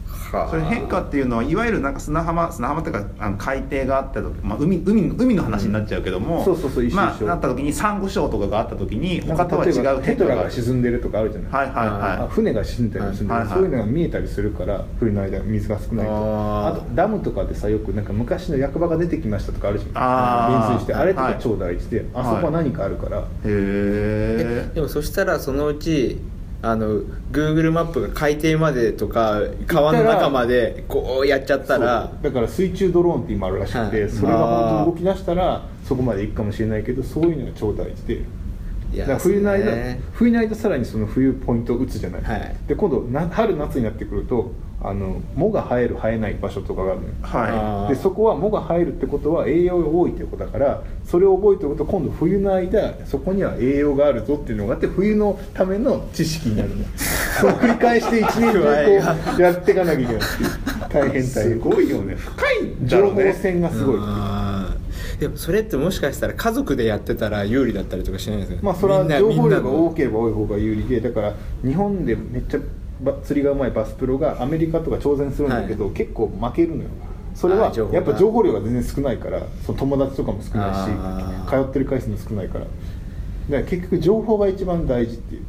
それ変化っていうのはいわゆるなんか砂浜砂浜っていうかあの海底があった時、まあ、海海の海の話になっちゃうけども、うん。そうそうそう一緒まあなった時にサンゴ礁とかがあった時になんか他とは違例えばテトラう変化がが沈んでるとかあるじゃない、はいはいあは船が沈んだりするんで、はいはい。そういうのが見えたりするから冬の間水が少ないと。あとダムとかでさよくなんか昔の役場が出てきましたとかあるじゃんあー。減水してあれとはいか超大事で、あそこは何かあるから、いへええでもそしたらそのうちあの Google マップが海底までとか川の中までこうやっちゃったらだから水中ドローンって今あるらしくて、はい。それが本当に動き出したらそこまで行くかもしれないけどそういうのが超大事で。だから冬の間、ね。冬の間さらにその冬ポイントを打つじゃない、はい。で今度な春夏になってくるとあの藻が生える生えない場所とかがあるのよ。はあー。でそこは藻が生えるってことは栄養が多いってことだからそれを覚えておくと今度冬の間そこには栄養があるぞっていうのがあって冬のための知識になるのそれを繰り返して1年中こうやっていかなきゃいけない。っていう大変。いす大変ごいよね。深いんだ情報ろうね。戦がすごい。っていうあー。でもそれってもしかしたら家族でやってたら有利だったりとかしないですか？まあそれは情報量が多ければ多い方が有利でだから日本でめっちゃば釣りがうまいバスプロがアメリカとか挑戦するんだけど、結構負けるのよ。それはやっぱ情報量が全然少ないからその友達とかも少ないあし通ってる回数も少ないから。だから結局情報が一番大事っていう。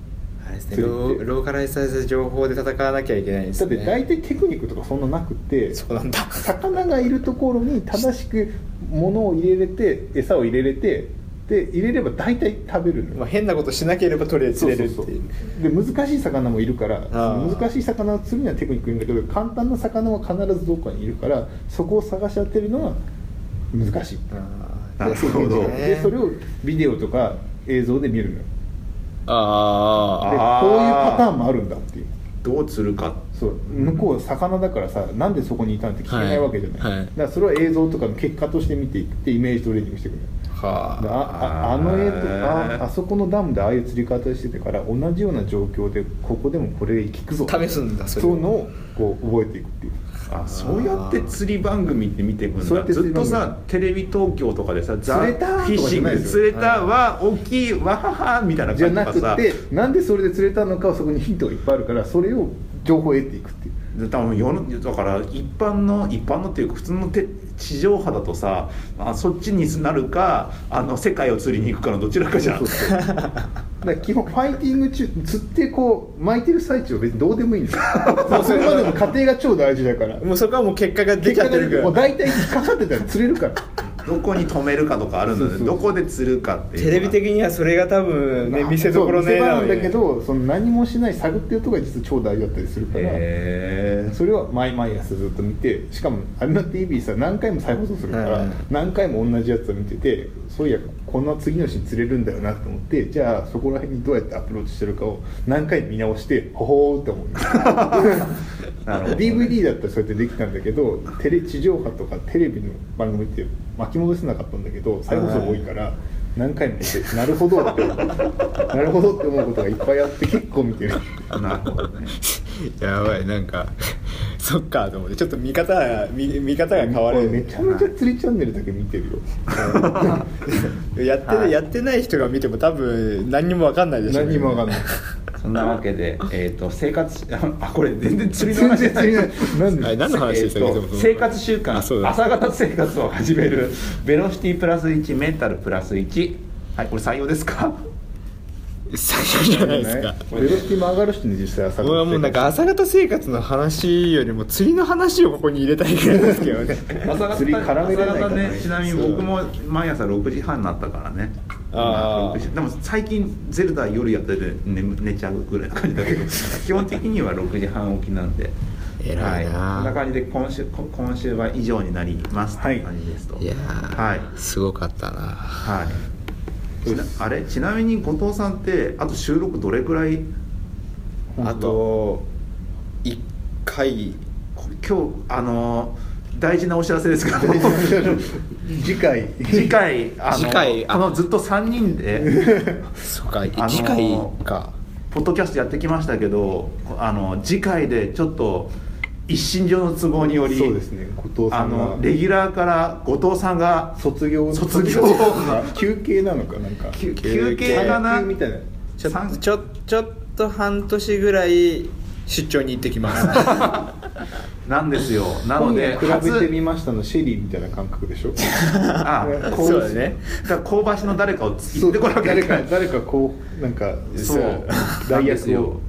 あれですねローカライズされた情報で戦わなきゃいけないですね。だって大体テクニックとかそんななくてそうなんだ。魚がいるところに正しく物を入れれて餌を入れれてで入れれば大体食べるのよ。まあ、変なことしなければとりあえず釣れるっていう。そうそうそう。で難しい魚もいるから難しい魚を釣るにはテクニックいるんだけど簡単な魚は必ずどこかにいるからそこを探し当てるのは難しい。あなるほどでそれをビデオとか映像で見るのああこういうパターンもあるんだっていう。どう釣るか。そう。向こう魚だからさなんでそこにいたんって聞けないわけじゃない、はい。はい。だからそれは映像とかの結果として見ていってイメージトレーニングしていくのよはでああの絵とああそこのダムでああいう釣り方してたから同じような状況でここでもこれ効くぞ。試すんだそれ。そういうのをこう覚えていくっていう。あそうやって釣り番組って見ていくんそうやってだずっとさテレビ東京とかでさザ・釣れたフィッシング釣れたは大きいわははみたいなじゃな感じとかさ。くてなんでそれで釣れたのかはそこにヒントがいっぱいあるからそれを情報を得ていくっていう多分世のだから一般の一般のっていうか普通のて地上波だとさあそっちになるかあの世界を釣りに行くかのどちらかじゃん。そうそうだから基本ファイティング中釣ってこう巻いてる最中は別にどうでもいいんですよ。も <laughs> うそれまでの過程が超大事だから。もうそこはもう結果が出ちゃってるから。もう大体引っかかってたら釣れるからどこに止めるかとかあるのでどこで釣るかっていうテレビ的にはそれが多分ね見せどころねえなんだけどその何もしない探ってるところが実は超大事だったりするから、へそれは毎毎朝ずっと見てしかもアルナ TV さ何回も再放送するから、はい。何回も同じやつを見ててそういやこんな次のシーン釣れるんだよなと思ってじゃあそこら辺にどうやってアプローチしてるかを何回も見直してほほーって思う。<laughs> なるほど DVD だったらそうやってできたんだけどテレ地上波とかテレビの番組って巻き戻せなかったんだけど再放送多いから何回も見てなるほどって思う。なるほどって思うことがいっぱいあって結構見てる。えなるほどね。やばいなんかそっかと思って。ちょっと見方が見見方が変わる。俺めちゃめちゃ釣りチャンネルだけ見てるよ。<laughs> やって,、はいやってない人が見ても多分何にも分かんないでしょ。何にもわかんないそんなわけで、えー、と生活 <laughs> あこれ全然釣りの全話じゃない。何の話でしたっけえー生活習慣。朝方生活を始める。ベロシティプラス1メンタルプラス1はいこれ採用ですか？最初じゃないですか。ベロシティも上がるしね実際朝僕はもうなんか朝方生活の話よりも釣りの話をここに入れたいぐらいですけどね。朝方釣り絡めれないからね。ちなみに僕も毎朝6時半になったからね。あー。6時でも最近ゼルダ夜やってて寝寝ちゃうぐらいの感じだけど <laughs> 基本的には6時半起きなんで。偉いな。はい、こんな感じで今週こ今週は以上になりますはいという感じですと。いやー、はい。すごかったな。はいあれ？ちなみに後藤さんってあと収録どれくらい？あと1回。こ今日あの大事なお知らせですけど。<laughs> 次回。次回あの次回あこのずっと3人で。そうか、あのー次回か。ポッドキャストやってきましたけどあの次回でちょっと一身上の都合によりそうですね。後藤さあんが。のレギュラーから後藤さんが卒業卒業休憩なのかなんか。休休憩かな？みたいな。ちょちょちょっと半年ぐらい出張に行ってきます。<laughs> なんですよ。なので比べてみましたのシェリーみたいな感覚でしょ？<laughs> あこそうだね。だから香ばしの誰かを言ってこなきゃ誰いけないか誰かこうなんかそう。なんですよ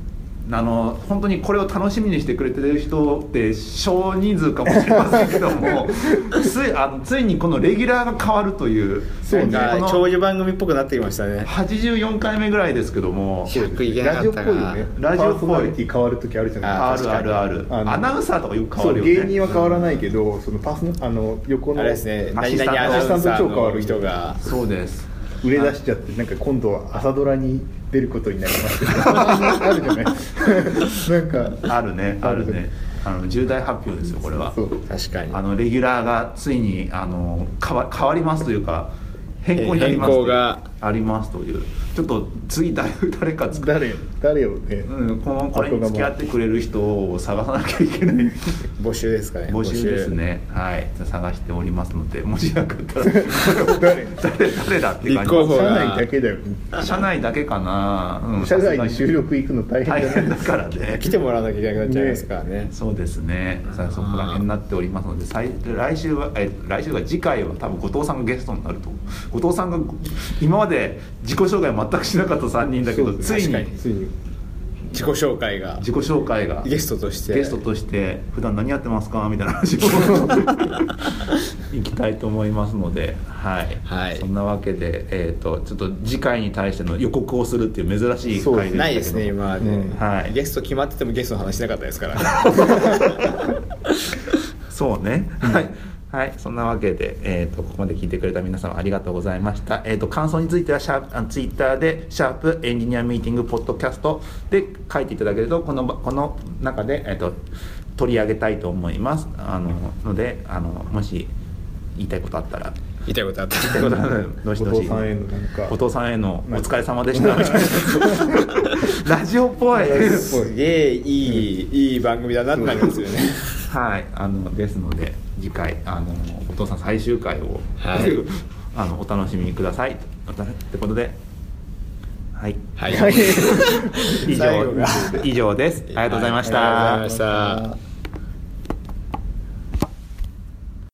あの本当にこれを楽しみにしてくれてる人って少人数かもしれませんけどもついあのついにこのレギュラーが変わるというそうね。長寿番組っぽくなってきましたね。84回目ぐらいですけどもそう100いけな。ラジオっぽいよね。ラジオっぽい変わる時あるじゃないあるあ確かに。るあるあのアナウンサーとかよく変わるよね。芸人は変わらないけど、そのパーソナあの横のあれですね。何アシスタント々アナウンサアシスタント超変わーるの人が。そうです売れ出しちゃってなんか今度は朝ドラに出ることになりますけど。あるじゃない？なんかあるねあるね。あの重大発表ですよこれは。確かに。あのレギュラーがついにあの変わ変わりますというか変更になります変更が。ありますという。ちょっと次誰誰か作誰？誰をね、うん、このこれに付き合ってくれる人を探さなきゃいけない。<laughs> 募集ですかね。募集ですね。はい。探しておりますのでもしよかったら。誰？誰？誰？だって感じ。社内だけだよ。社内だけかな、うん社外に収録行くの大大変だね。変だからね。来てもらわなきゃいけなくなっちゃいますからね。そうですね。さあそこら辺になっておりますので最来週はえ来週が次回は多分後藤さんがゲストになると。後藤さんが今まで自己紹介全くしなかった3人だけどついに確かについに自己紹介が。自己紹介が。ゲストとして。ゲストとして普段何やってますか？みたいな話を。<laughs> いきたいと思いますので、はい、はい。そんなわけで、えー、とちょっと次回に対しての予告をするっていう珍しいそう回でしたないですね今まで、うんはい。ゲスト決まっててもゲストの話しなかったですから。<laughs> そうね、はい、はい、そんなわけで、えー、とここまで聞いてくれた皆様ありがとうございました、えー、と感想についてはシャープツイッターで「シャープエンジニアミーティングポッドキャスト」で書いていただけるとこのこの中で、えー、と取り上げたいと思います。あののであのもし言いたいことあったら。言いたいことあった言いたいことあったらどしどし。後藤さんへのなんか。後藤さんへのお疲れ様でした。<laughs> ラジオっぽい。すげえいいいい番組だなってなりますよね。はい、あのですので次回あのお父さん最終回を、はい。<laughs> あのお楽しみください。ってことで。はい。はい。は <laughs> い以上以上です。ありがとうございました、はいありがとうございました